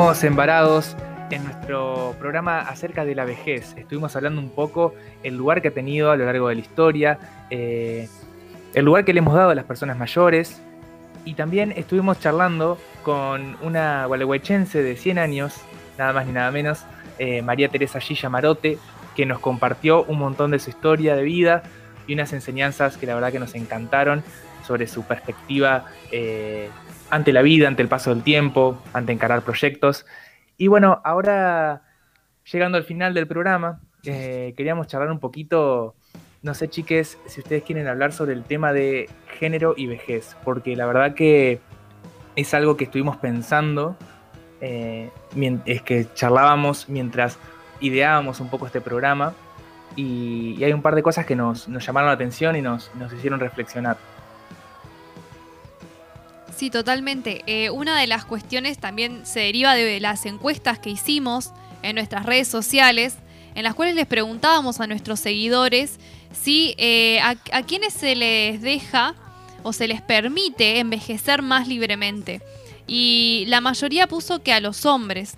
Speaker 4: Seguimos embarados en nuestro programa acerca de la vejez. Estuvimos hablando un poco el lugar que ha tenido a lo largo de la historia, eh, el lugar que le hemos dado a las personas mayores. Y también estuvimos charlando con una gualeguaychense de 100 años, nada más ni nada menos, eh, María Teresa Gilla Marote, que nos compartió un montón de su historia de vida y unas enseñanzas que la verdad que nos encantaron sobre su perspectiva eh, ante la vida, ante el paso del tiempo, ante encarar proyectos. Y bueno, ahora llegando al final del programa, eh, queríamos charlar un poquito, no sé chiques, si ustedes quieren hablar sobre el tema de género y vejez, porque la verdad que es algo que estuvimos pensando, eh, es que charlábamos mientras ideábamos un poco este programa y, hay un par de cosas que nos, llamaron la atención y nos, nos hicieron reflexionar.
Speaker 3: Sí, totalmente. Eh, una de las cuestiones también se deriva de las encuestas que hicimos en nuestras redes sociales, en las cuales les preguntábamos a nuestros seguidores si eh, a, a quienes se les deja o se les permite envejecer más libremente. Y la mayoría puso que a los hombres.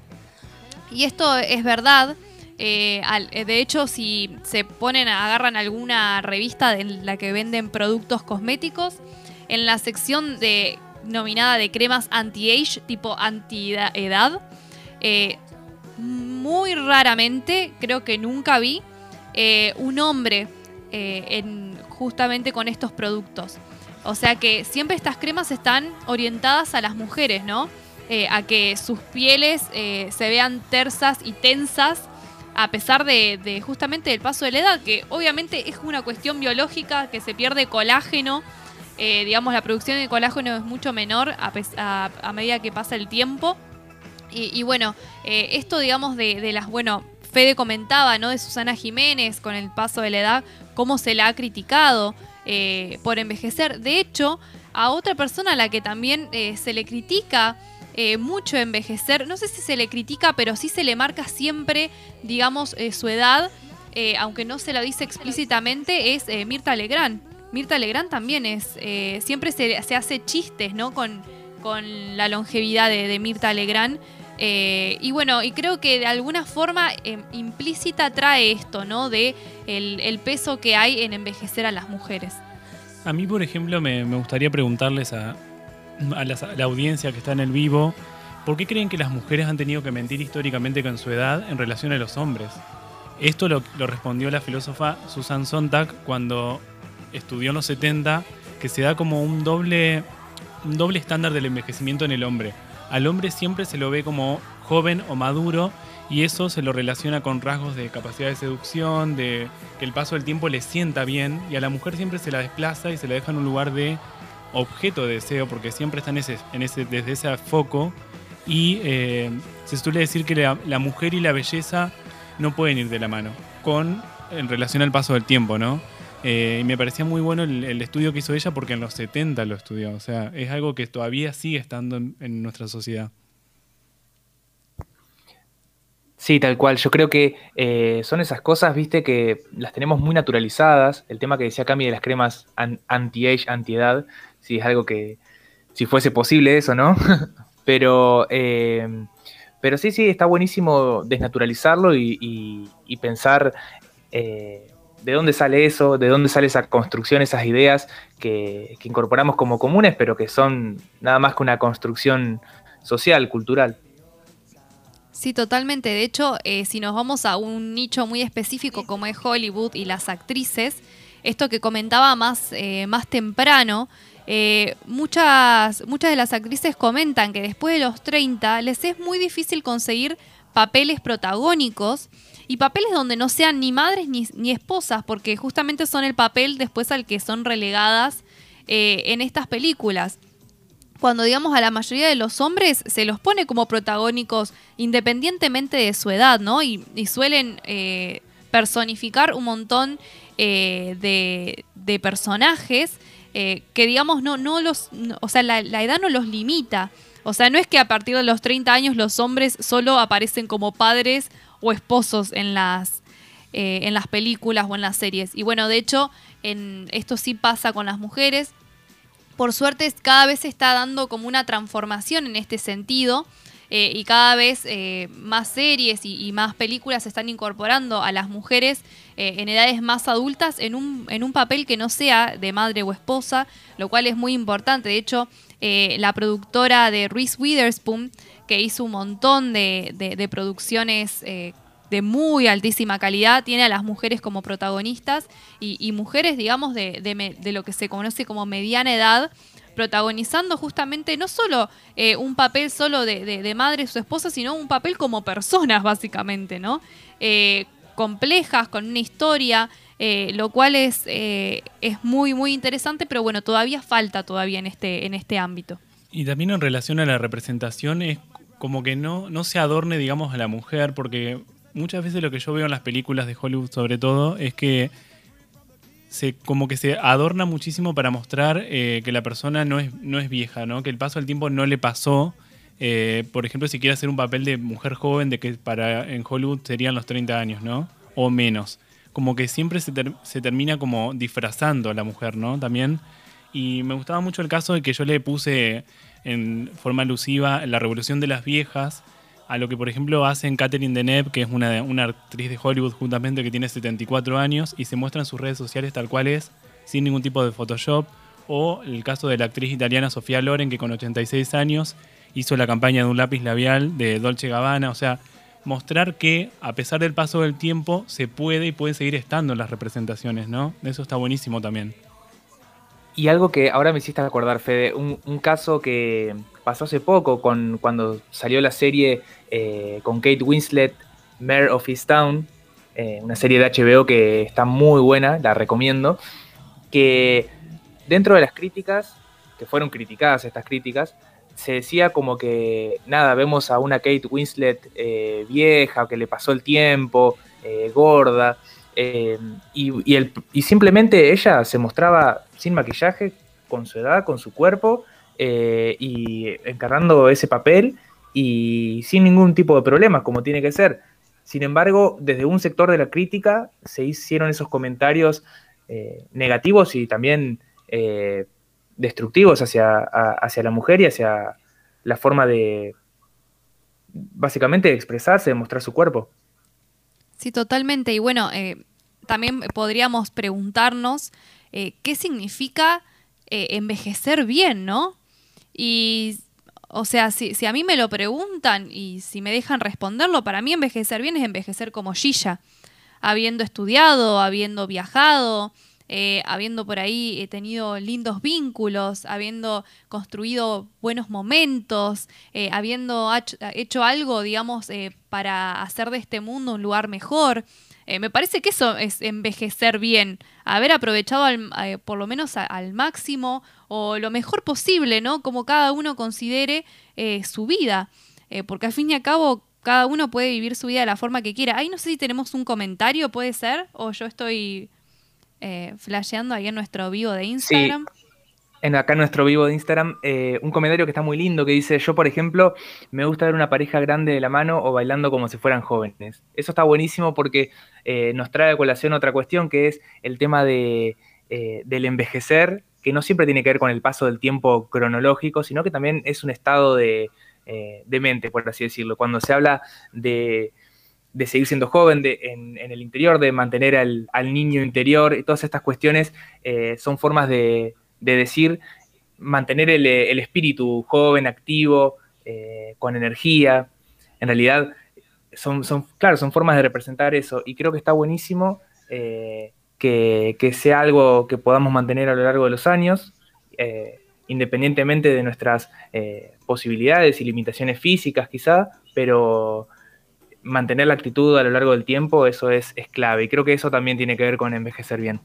Speaker 3: Y esto es verdad. Eh, de hecho, si se ponen, agarran alguna revista en la que venden productos cosméticos, en la sección de nominada de cremas anti-age, tipo anti-edad. Eh, muy raramente, creo que nunca vi, eh, un hombre eh, en, justamente con estos productos. O sea que siempre estas cremas están orientadas a las mujeres, ¿no? a que sus pieles se vean tersas y tensas a pesar de, de, justamente del paso de la edad, que obviamente es una cuestión biológica, que se pierde colágeno eh, digamos, la producción de colágeno es mucho menor a, medida que pasa el tiempo. Y, bueno, eh, esto, digamos, de, las, bueno, Fede comentaba, ¿no? De Susana Jiménez con el paso de la edad, cómo se la ha criticado eh, por envejecer. De hecho, a otra persona a la que también se le critica mucho envejecer, no sé si se le critica, pero sí se le marca siempre, digamos, su edad, aunque no se la dice explícitamente, es Mirta Legrand. Mirta Legrand también es, eh, siempre se, hace chistes, ¿no? Con, con la longevidad de, Mirta Legrand. Eh, y bueno, y creo que de alguna forma em, implícita trae esto, ¿no? De el, peso que hay en envejecer a las mujeres.
Speaker 2: A mí, por ejemplo, me, gustaría preguntarles a, la audiencia que está en el vivo, ¿por qué creen que las mujeres han tenido que mentir históricamente con su edad en relación a los hombres? Esto lo, lo respondió la filósofa Susan Sontag cuando estudió en los 70 que se da como un doble, un doble estándar del envejecimiento en el hombre. Al hombre siempre se lo ve como joven o maduro y eso se lo relaciona con rasgos de capacidad de seducción, de que el paso del tiempo le sienta bien y a la mujer siempre se la desplaza y se la deja en un lugar de objeto de deseo porque siempre está ese, en ese, desde ese foco y eh, se suele decir que la, la, mujer y la belleza no pueden ir de la mano con en relación al paso del tiempo, ¿no? Eh, y me parecía muy bueno el, estudio que hizo ella porque en los 70 lo estudió. O sea, es algo que todavía sigue estando en, nuestra sociedad.
Speaker 4: Sí, tal cual. Yo creo que eh, son esas cosas, viste, que las tenemos muy naturalizadas. El tema que decía Cami de las cremas anti-age, anti-edad, si es algo que, si fuese posible eso, ¿no? [LAUGHS] pero, eh, pero sí, sí, está buenísimo desnaturalizarlo y, pensar de dónde sale eso, de dónde sale esa construcción, esas ideas que, incorporamos como comunes, pero que son nada más que una construcción social, cultural.
Speaker 3: Sí, totalmente. De hecho, eh, si nos vamos a un nicho muy específico como es Hollywood y las actrices, esto que comentaba más, eh, más temprano, eh, muchas, muchas de las actrices comentan que después de los 30 les es muy difícil conseguir papeles protagónicos y papeles donde no sean ni madres ni, esposas, porque justamente son el papel después al que son relegadas eh, en estas películas. Cuando digamos a la mayoría de los hombres se los pone como protagónicos independientemente de su edad, ¿no? Y, suelen eh, personificar un montón eh, de, personajes que digamos no, no los, o sea, la, la edad no los limita. O sea, no es que a partir de los 30 años los hombres solo aparecen como padres o esposos en las, eh, en las películas o en las series. Y bueno, de hecho, en, esto sí pasa con las mujeres. Por suerte, cada vez se está dando como una transformación en este sentido. Eh, y cada vez eh, más series y, más películas se están incorporando a las mujeres eh, en edades más adultas en un, en un papel que no sea de madre o esposa, lo cual es muy importante. De hecho, la productora de Reese Witherspoon, que hizo un montón de, de- de producciones de muy altísima calidad, tiene a las mujeres como protagonistas y, mujeres, digamos, de, de lo que se conoce como mediana edad, protagonizando justamente no solo eh, un papel solo de, madre o su esposa, sino un papel como personas, básicamente, ¿no? Eh, complejas, con una historia, eh, lo cual es, es muy, muy interesante, pero bueno, todavía falta todavía en este, en este ámbito.
Speaker 2: Y también en relación a la representación es como que no, no se adorne, digamos, a la mujer, porque muchas veces lo que yo veo en las películas de Hollywood sobre todo es que se, como que se adorna muchísimo para mostrar eh, que la persona no es, no es vieja, ¿no? Que el paso del tiempo no le pasó. Eh, por ejemplo, si quiere hacer un papel de mujer joven, de que para en Hollywood serían los 30 años, ¿no? O menos. Como que siempre se, se termina como disfrazando a la mujer, ¿no? También. Y me gustaba mucho el caso de que yo le puse en forma alusiva la revolución de las viejas, a lo que por ejemplo hacen Catherine Deneuve, que es una, una actriz de Hollywood justamente que tiene 74 años y se muestra en sus redes sociales tal cual es, sin ningún tipo de Photoshop, o el caso de la actriz italiana Sofía Loren, que con 86 años hizo la campaña de un lápiz labial de Dolce Gabbana, o sea, mostrar que a pesar del paso del tiempo se puede y puede seguir estando en las representaciones, ¿no? Eso está buenísimo también.
Speaker 4: Y algo que ahora me hiciste acordar, Fede, un, un caso que pasó hace poco con, cuando salió la serie eh, con Kate Winslet, Mayor of Easttown, eh, una serie de HBO que está muy buena, la recomiendo, que dentro de las críticas, que fueron criticadas estas críticas, se decía como que, nada, vemos a una Kate Winslet eh, vieja, que le pasó el tiempo, gorda, y, y simplemente ella se mostraba sin maquillaje, con su edad, con su cuerpo, y encarnando ese papel y sin ningún tipo de problemas, como tiene que ser. Sin embargo, desde un sector de la crítica se hicieron esos comentarios eh, negativos y también eh, destructivos hacia, hacia la mujer y hacia la forma de, básicamente, de expresarse, de mostrar su cuerpo.
Speaker 3: Sí, totalmente. Y bueno, eh, también podríamos preguntarnos qué significa envejecer bien, ¿no? Y, o sea, si, si a mí me lo preguntan y si me dejan responderlo, para mí envejecer bien es envejecer como Gilla, habiendo estudiado, habiendo viajado, eh, habiendo por ahí eh, tenido lindos vínculos, habiendo construido buenos momentos, eh, habiendo hecho algo, digamos, eh, para hacer de este mundo un lugar mejor. Eh, me parece que eso es envejecer bien, haber aprovechado al- eh, por lo menos a- al máximo o lo mejor posible, ¿no? Como cada uno considere eh, su vida, Eh, porque al fin y al cabo cada uno puede vivir su vida de la forma que quiera. Ahí no sé si tenemos un comentario, puede ser, o yo estoy eh, flasheando ahí en nuestro vivo de Instagram.
Speaker 4: En acá en nuestro vivo de Instagram eh, un comentario que está muy lindo que dice, yo por ejemplo me gusta ver una pareja grande de la mano o bailando como si fueran jóvenes. Eso está buenísimo porque eh, nos trae a colación otra cuestión que es el tema de, eh, del envejecer, que no siempre tiene que ver con el paso del tiempo cronológico, sino que también es un estado de, de mente, por así decirlo. Cuando se habla de, de seguir siendo joven de, en, el interior, de mantener al, al niño interior, y todas estas cuestiones son formas de, de decir mantener el, el espíritu joven, activo, eh, con energía. En realidad, son, claro, son formas de representar eso y creo que está buenísimo eh, que, sea algo que podamos mantener a lo largo de los años, eh, independientemente de nuestras eh, posibilidades y limitaciones físicas quizá, pero mantener la actitud a lo largo del tiempo, eso es, es clave y creo que eso también tiene que ver con envejecer bien.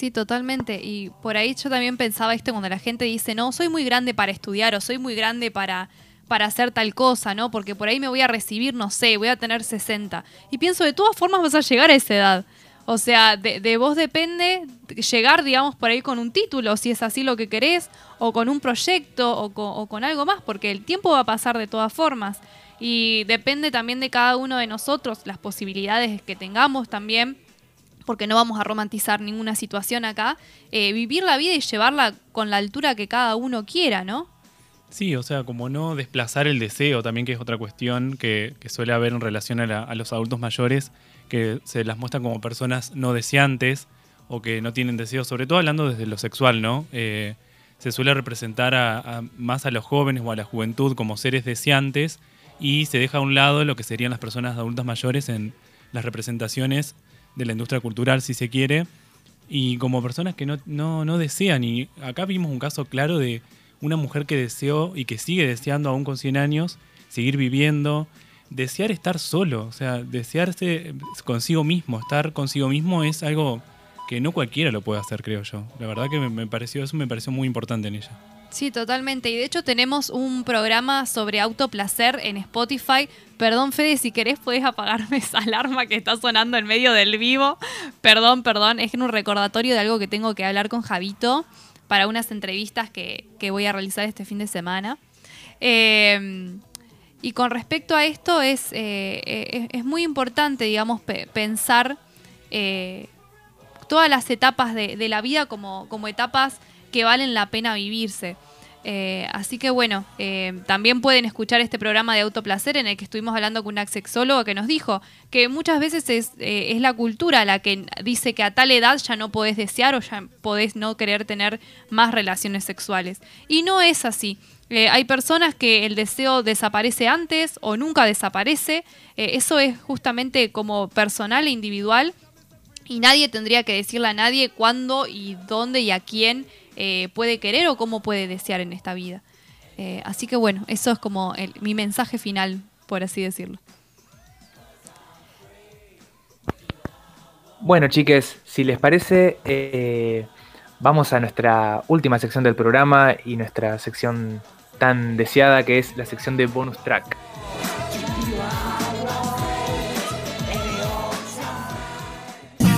Speaker 3: Sí, totalmente. Y por ahí yo también pensaba esto cuando la gente dice, no, soy muy grande para estudiar o soy muy grande para, para hacer tal cosa, ¿no? Porque por ahí me voy a recibir, no sé, voy a tener 60. Y pienso, de todas formas vas a llegar a esa edad. O sea, de, de vos depende llegar, digamos, por ahí con un título, si es así lo que querés, o con un proyecto, o con, o con algo más, porque el tiempo va a pasar de todas formas. Y depende también de cada uno de nosotros, las posibilidades que tengamos también porque no vamos a romantizar ninguna situación acá, eh, vivir la vida y llevarla con la altura que cada uno quiera, ¿no?
Speaker 2: Sí, o sea, como no desplazar el deseo también, que es otra cuestión que, suele haber en relación a, los adultos mayores, que se las muestra como personas no deseantes o que no tienen deseo, sobre todo hablando desde lo sexual, ¿no? Eh, se suele representar a- más a los jóvenes o a la juventud como seres deseantes y se deja a un lado lo que serían las personas adultas mayores en las representaciones de la industria cultural, si se quiere, y como personas que no, no, no desean. Y acá vimos un caso claro de una mujer que deseó y que sigue deseando aún con 100 años seguir viviendo, desear estar solo, o sea, desearse consigo mismo, estar consigo mismo es algo que no cualquiera lo puede hacer, creo yo. La verdad que me, pareció, eso me pareció muy importante en ella.
Speaker 3: Sí, totalmente. Y de hecho tenemos un programa sobre autoplacer en Spotify. Perdón, Fede, si querés puedes apagarme [LAUGHS] esa alarma que está sonando en medio del vivo. Perdón, perdón. Es un recordatorio de algo que tengo que hablar con Javito para unas entrevistas que, que voy a realizar este fin de semana. Eh, y con respecto a esto es, eh, eh, es, es muy importante, digamos, pe- pensar eh, todas las etapas de, de la vida como, como etapas que valen la pena vivirse. Eh, así que bueno, eh, también pueden escuchar este programa de autoplacer en el que estuvimos hablando con una sexóloga que nos dijo que muchas veces es, eh, es la cultura la que dice que a tal edad ya no podés desear o ya podés no querer tener más relaciones sexuales. Y no es así. Hay personas que el deseo desaparece antes o nunca desaparece. Eso es justamente como personal e individual y nadie tendría que decirle a nadie cuándo y dónde y a quién eh, puede querer o cómo puede desear en esta vida. Eh, así que bueno, eso es como el- mi mensaje final, por así decirlo.
Speaker 4: Bueno, chiques, si les parece, eh, vamos a nuestra última sección del programa y nuestra sección tan deseada que es la sección de bonus track.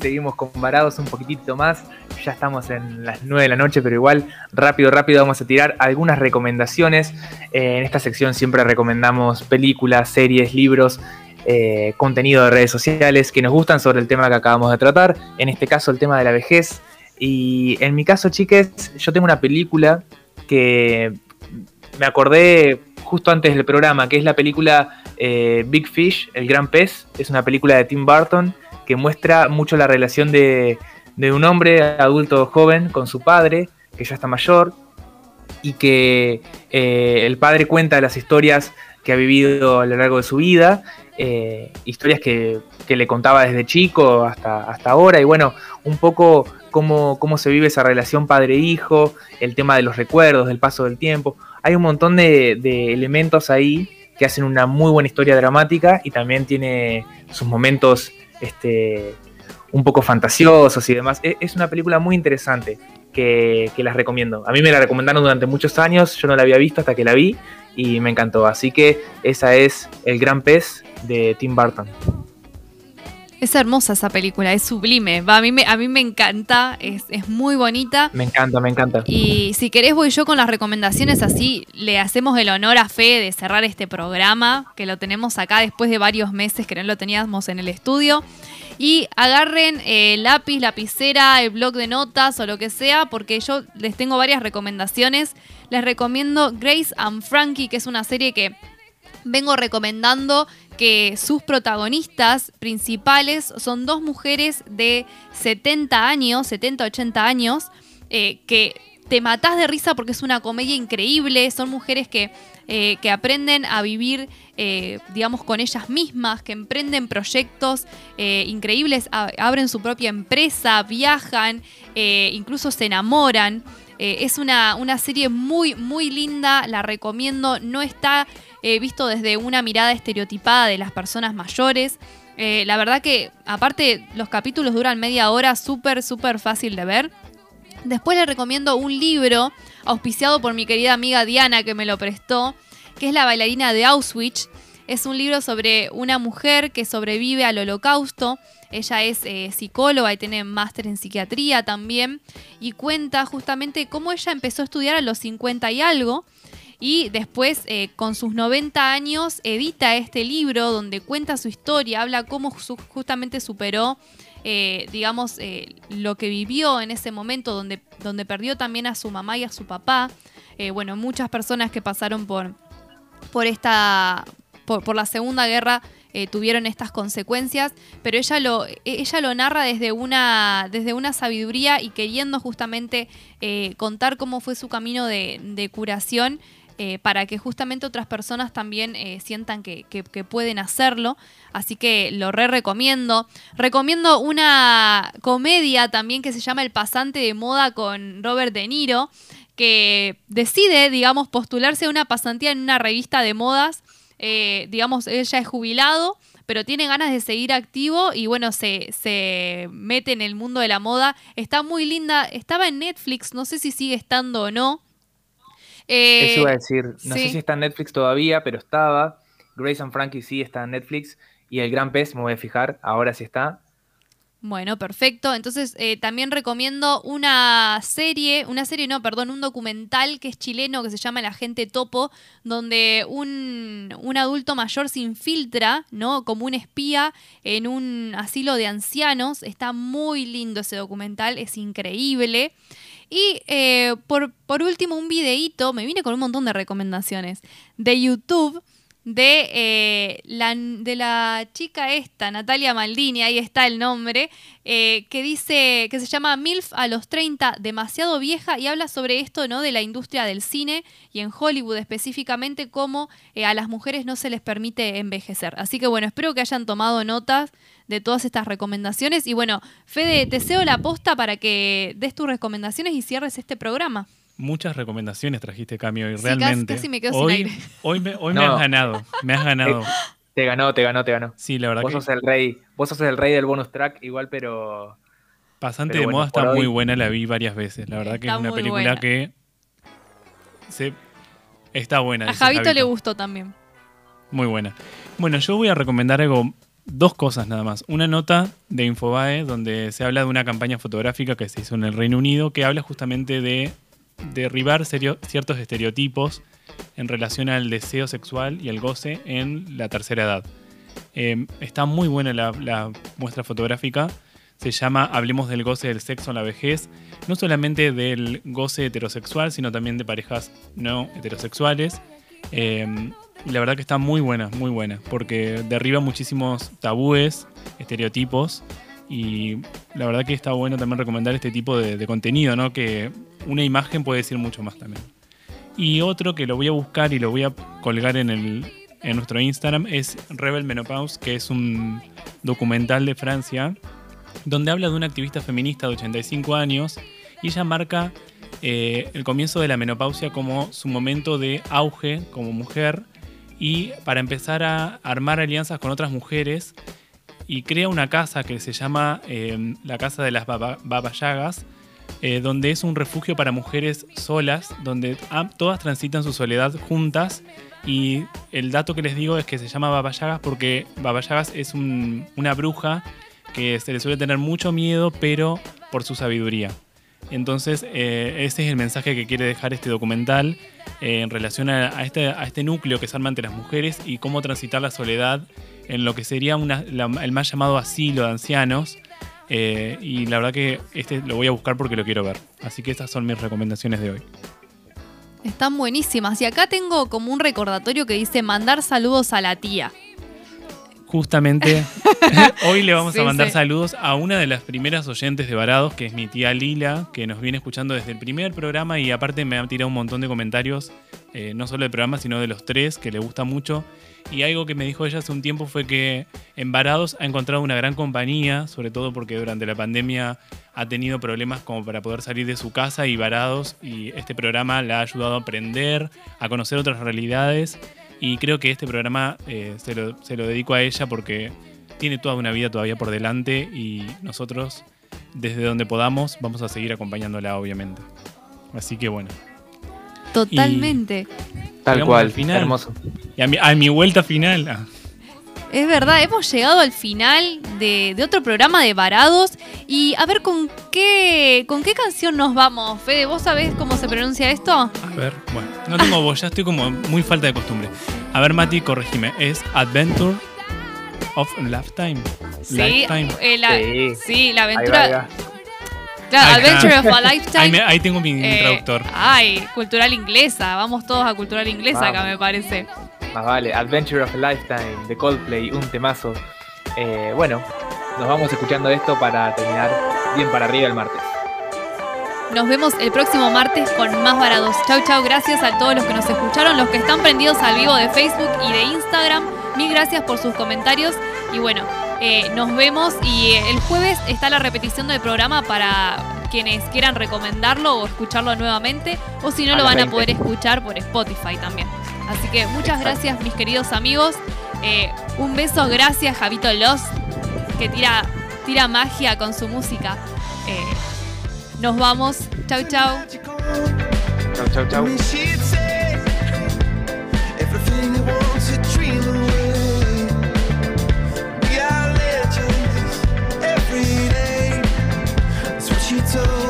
Speaker 4: Seguimos con varados un poquitito más. Ya estamos en las 9 de la noche, pero igual rápido, rápido vamos a tirar algunas recomendaciones. Eh, en esta sección siempre recomendamos películas, series, libros, eh, contenido de redes sociales que nos gustan sobre el tema que acabamos de tratar. En este caso, el tema de la vejez. Y en mi caso, chiques, yo tengo una película que me acordé justo antes del programa, que es la película eh, Big Fish, El Gran Pez. Es una película de Tim Burton que muestra mucho la relación de, un hombre adulto joven con su padre, que ya está mayor, y que eh, el padre cuenta las historias que ha vivido a lo largo de su vida, eh, historias que, que le contaba desde chico hasta, hasta ahora, y bueno, un poco cómo, cómo se vive esa relación padre-hijo, el tema de los recuerdos, del paso del tiempo. Hay un montón de elementos ahí que hacen una muy buena historia dramática y también tiene sus momentos este, un poco fantasiosos y demás. E- Es una película muy interesante que, que las recomiendo. A mí me la recomendaron durante muchos años, yo no la había visto hasta que la vi y me encantó. Así que esa es El Gran Pez de Tim Burton.
Speaker 3: Es hermosa esa película, es sublime. Va, a, mí me, a mí me encanta, es, es muy bonita.
Speaker 4: Me encanta, me encanta.
Speaker 3: Y si querés voy yo con las recomendaciones, así le hacemos el honor a Fe de cerrar este programa, que lo tenemos acá después de varios meses que no lo teníamos en el estudio. Y agarren eh, lápiz, lapicera, el blog de notas o lo que sea, porque yo les tengo varias recomendaciones. Les recomiendo Grace and Frankie, que es una serie que vengo recomendando que sus protagonistas principales son dos mujeres de 70 años, 70, 80 años, eh, que te matás de risa porque es una comedia increíble. Son mujeres que, eh, que aprenden a vivir, eh, digamos, con ellas mismas, que emprenden proyectos increíbles, abren su propia empresa, viajan, incluso se enamoran. Eh, es una, una serie muy, muy linda, la recomiendo. No está eh, visto desde una mirada estereotipada de las personas mayores. Eh, la verdad que, aparte, los capítulos duran media hora, súper, súper fácil de ver. Después les recomiendo un libro auspiciado por mi querida amiga Diana que me lo prestó, que es La bailarina de Auschwitz. Es un libro sobre una mujer que sobrevive al holocausto. Ella es eh, psicóloga y tiene máster en psiquiatría también. Y cuenta justamente cómo ella empezó a estudiar a los 50 y algo. Y después, eh, con sus 90 años, edita este libro donde cuenta su historia, habla cómo justamente superó eh, digamos, lo que vivió en ese momento donde, donde perdió también a su mamá y a su papá. Bueno, muchas personas que pasaron por, por esta. Por, la Segunda Guerra eh, tuvieron estas consecuencias, pero ella lo, e- ella lo narra desde una, desde una sabiduría y queriendo justamente eh, contar cómo fue su camino de, de curación eh, para que justamente otras personas también sientan que, que- que pueden hacerlo. Así que lo re recomiendo. Recomiendo una comedia también que se llama El pasante de moda con Robert De Niro, que decide, digamos, postularse a una pasantía en una revista de modas. Eh, digamos, él ya es jubilado, pero tiene ganas de seguir activo y bueno, se, se mete en el mundo de la moda. Está muy linda. Estaba en Netflix, no sé si sigue estando o no. Eh,
Speaker 4: Eso iba a decir, no
Speaker 3: sí.
Speaker 4: sé si está en Netflix todavía, pero estaba. Grace and Frankie sí está en Netflix. Y El Gran Pez, me voy a fijar, ahora sí está.
Speaker 3: Bueno, perfecto. Entonces eh, también recomiendo una serie, una serie no, perdón, un documental que es chileno que se llama El Agente Topo, donde un, un adulto mayor se infiltra, ¿no? Como un espía en un asilo de ancianos. Está muy lindo ese documental, es increíble. Y eh, por, por último, un videíto, me vine con un montón de recomendaciones, de YouTube de, eh, la, de la chica esta, Natalia Maldini, ahí está el nombre, eh, que dice que se llama MILF a los 30, demasiado vieja, y habla sobre esto, ¿no? De la industria del cine y en Hollywood específicamente, cómo eh, a las mujeres no se les permite envejecer. Así que bueno, espero que hayan tomado notas de todas estas recomendaciones. Y bueno, Fede, te cedo la posta para que des tus recomendaciones y cierres este programa.
Speaker 2: Muchas recomendaciones trajiste, Cami, hoy,
Speaker 3: Sí,
Speaker 2: realmente.
Speaker 3: casi- casi me quedo sin
Speaker 2: hoy,
Speaker 3: aire. [LAUGHS]
Speaker 2: Hoy, me, hoy me has ganado, me has ganado.
Speaker 4: Eh, te ganó, te ganó, te ganó.
Speaker 2: Sí, la verdad
Speaker 4: Vos
Speaker 2: que
Speaker 4: sos el rey, vos sos el rey del bonus track, igual, pero.
Speaker 2: Pasante
Speaker 4: pero
Speaker 2: de
Speaker 4: bueno,
Speaker 2: moda está muy buena, la vi varias veces. La verdad que
Speaker 3: Está
Speaker 2: es una película
Speaker 3: buena.
Speaker 2: que se, está buena.
Speaker 3: A
Speaker 2: dice
Speaker 3: Javito le gustó también.
Speaker 2: Muy buena. Bueno, yo voy a recomendar algo, dos cosas nada más. Una nota de Infobae donde se habla de una campaña fotográfica que se hizo en el Reino Unido que habla justamente de derribar ciertos estereotipos en relación al deseo sexual y el goce en la tercera edad. Eh, está muy buena la, muestra fotográfica. Se llama Hablemos del goce del sexo en la vejez. No solamente del goce heterosexual, sino también de parejas no heterosexuales. Eh, y la verdad que está muy buena, muy buena, porque derriba muchísimos tabúes, estereotipos. Y la verdad que está bueno también recomendar este tipo de, de contenido, ¿no? Que una imagen puede decir mucho más también. Y otro que lo voy a buscar y lo voy a colgar en, el, en nuestro Instagram es Rebel Menopause, que es un documental de Francia donde habla de una activista feminista de 85 años y ella marca eh, el comienzo de la menopausia como su momento de auge como mujer y para empezar a armar alianzas con otras mujeres y crea una casa que se llama eh, la Casa de las Baba, eh, donde es un refugio para mujeres solas, donde am- todas transitan su soledad juntas. Y el dato que les digo es que se llama Baba Yagas porque Baba Yagas es un- una bruja que se le suele tener mucho miedo, pero por su sabiduría. Entonces, eh, ese es el mensaje que quiere dejar este documental eh, en relación este, a este núcleo que se arma entre las mujeres y cómo transitar la soledad en lo que sería el más llamado asilo de ancianos. Eh, y la verdad que este lo voy a buscar porque lo quiero ver. Así que estas son mis recomendaciones de hoy.
Speaker 3: Están buenísimas. Y acá tengo como un recordatorio que dice mandar saludos a la tía.
Speaker 2: Justamente [LAUGHS] hoy le vamos
Speaker 3: Sí,
Speaker 2: a mandar
Speaker 3: sí.
Speaker 2: saludos a una de las primeras oyentes de Varados, que es mi tía Lila, que nos viene escuchando desde el primer programa y aparte me ha tirado un montón de comentarios, eh, no solo del programa, sino de los tres, que le gusta mucho. Y algo que me dijo ella hace un tiempo fue que en Varados ha encontrado una gran compañía, sobre todo porque durante la pandemia ha tenido problemas como para poder salir de su casa y Varados y este programa la ha ayudado a aprender, a conocer otras realidades y creo que este programa eh, se, lo, se lo dedico a ella porque tiene toda una vida todavía por delante y nosotros desde donde podamos vamos a seguir acompañándola obviamente. Así que bueno.
Speaker 3: Totalmente.
Speaker 1: Tal cual,
Speaker 2: al final.
Speaker 1: hermoso.
Speaker 2: Y a mi, a mi vuelta final.
Speaker 3: Es verdad, hemos llegado al final de, de otro programa de Varados. Y a ver con qué, con qué canción nos vamos, Fede. ¿Vos sabés cómo se pronuncia esto?
Speaker 2: A ver, bueno, no tengo voz, ya estoy como muy falta de costumbre. A ver, Mati, corregime. Es Adventure of Lifetime.
Speaker 3: Sí,
Speaker 2: Lifetime.
Speaker 3: eh, la,
Speaker 1: Sí.
Speaker 3: sí, la
Speaker 1: Ahí va,
Speaker 3: aventura.
Speaker 1: ahí va.
Speaker 3: Claro. Adventure of a Lifetime.
Speaker 2: me- ahí tengo mi
Speaker 3: Eh,
Speaker 2: traductor.
Speaker 3: Ay, cultural inglesa. Vamos todos a cultural inglesa acá, me parece.
Speaker 1: Más vale, Adventure of a Lifetime de Coldplay, un temazo. Eh, bueno, nos vamos escuchando esto para terminar bien para arriba el martes.
Speaker 3: Nos vemos el próximo martes con más varados. Chau, chau. Gracias a todos los que nos escucharon, los que están prendidos al vivo de Facebook y de Instagram. Mil gracias por sus comentarios. Y bueno, eh, nos vemos. Y eh, el jueves está la repetición del programa para quienes quieran recomendarlo o escucharlo nuevamente. O si no,
Speaker 1: A
Speaker 3: lo van a
Speaker 1: 20.
Speaker 3: poder escuchar por Spotify también. Así que muchas
Speaker 1: Exacto.
Speaker 3: gracias, mis queridos amigos. Eh, un beso, gracias, Javito Lost, que tira, tira magia con su música. Eh, nos vamos. Chau, chau.
Speaker 1: Chau, chau, chau.
Speaker 5: So.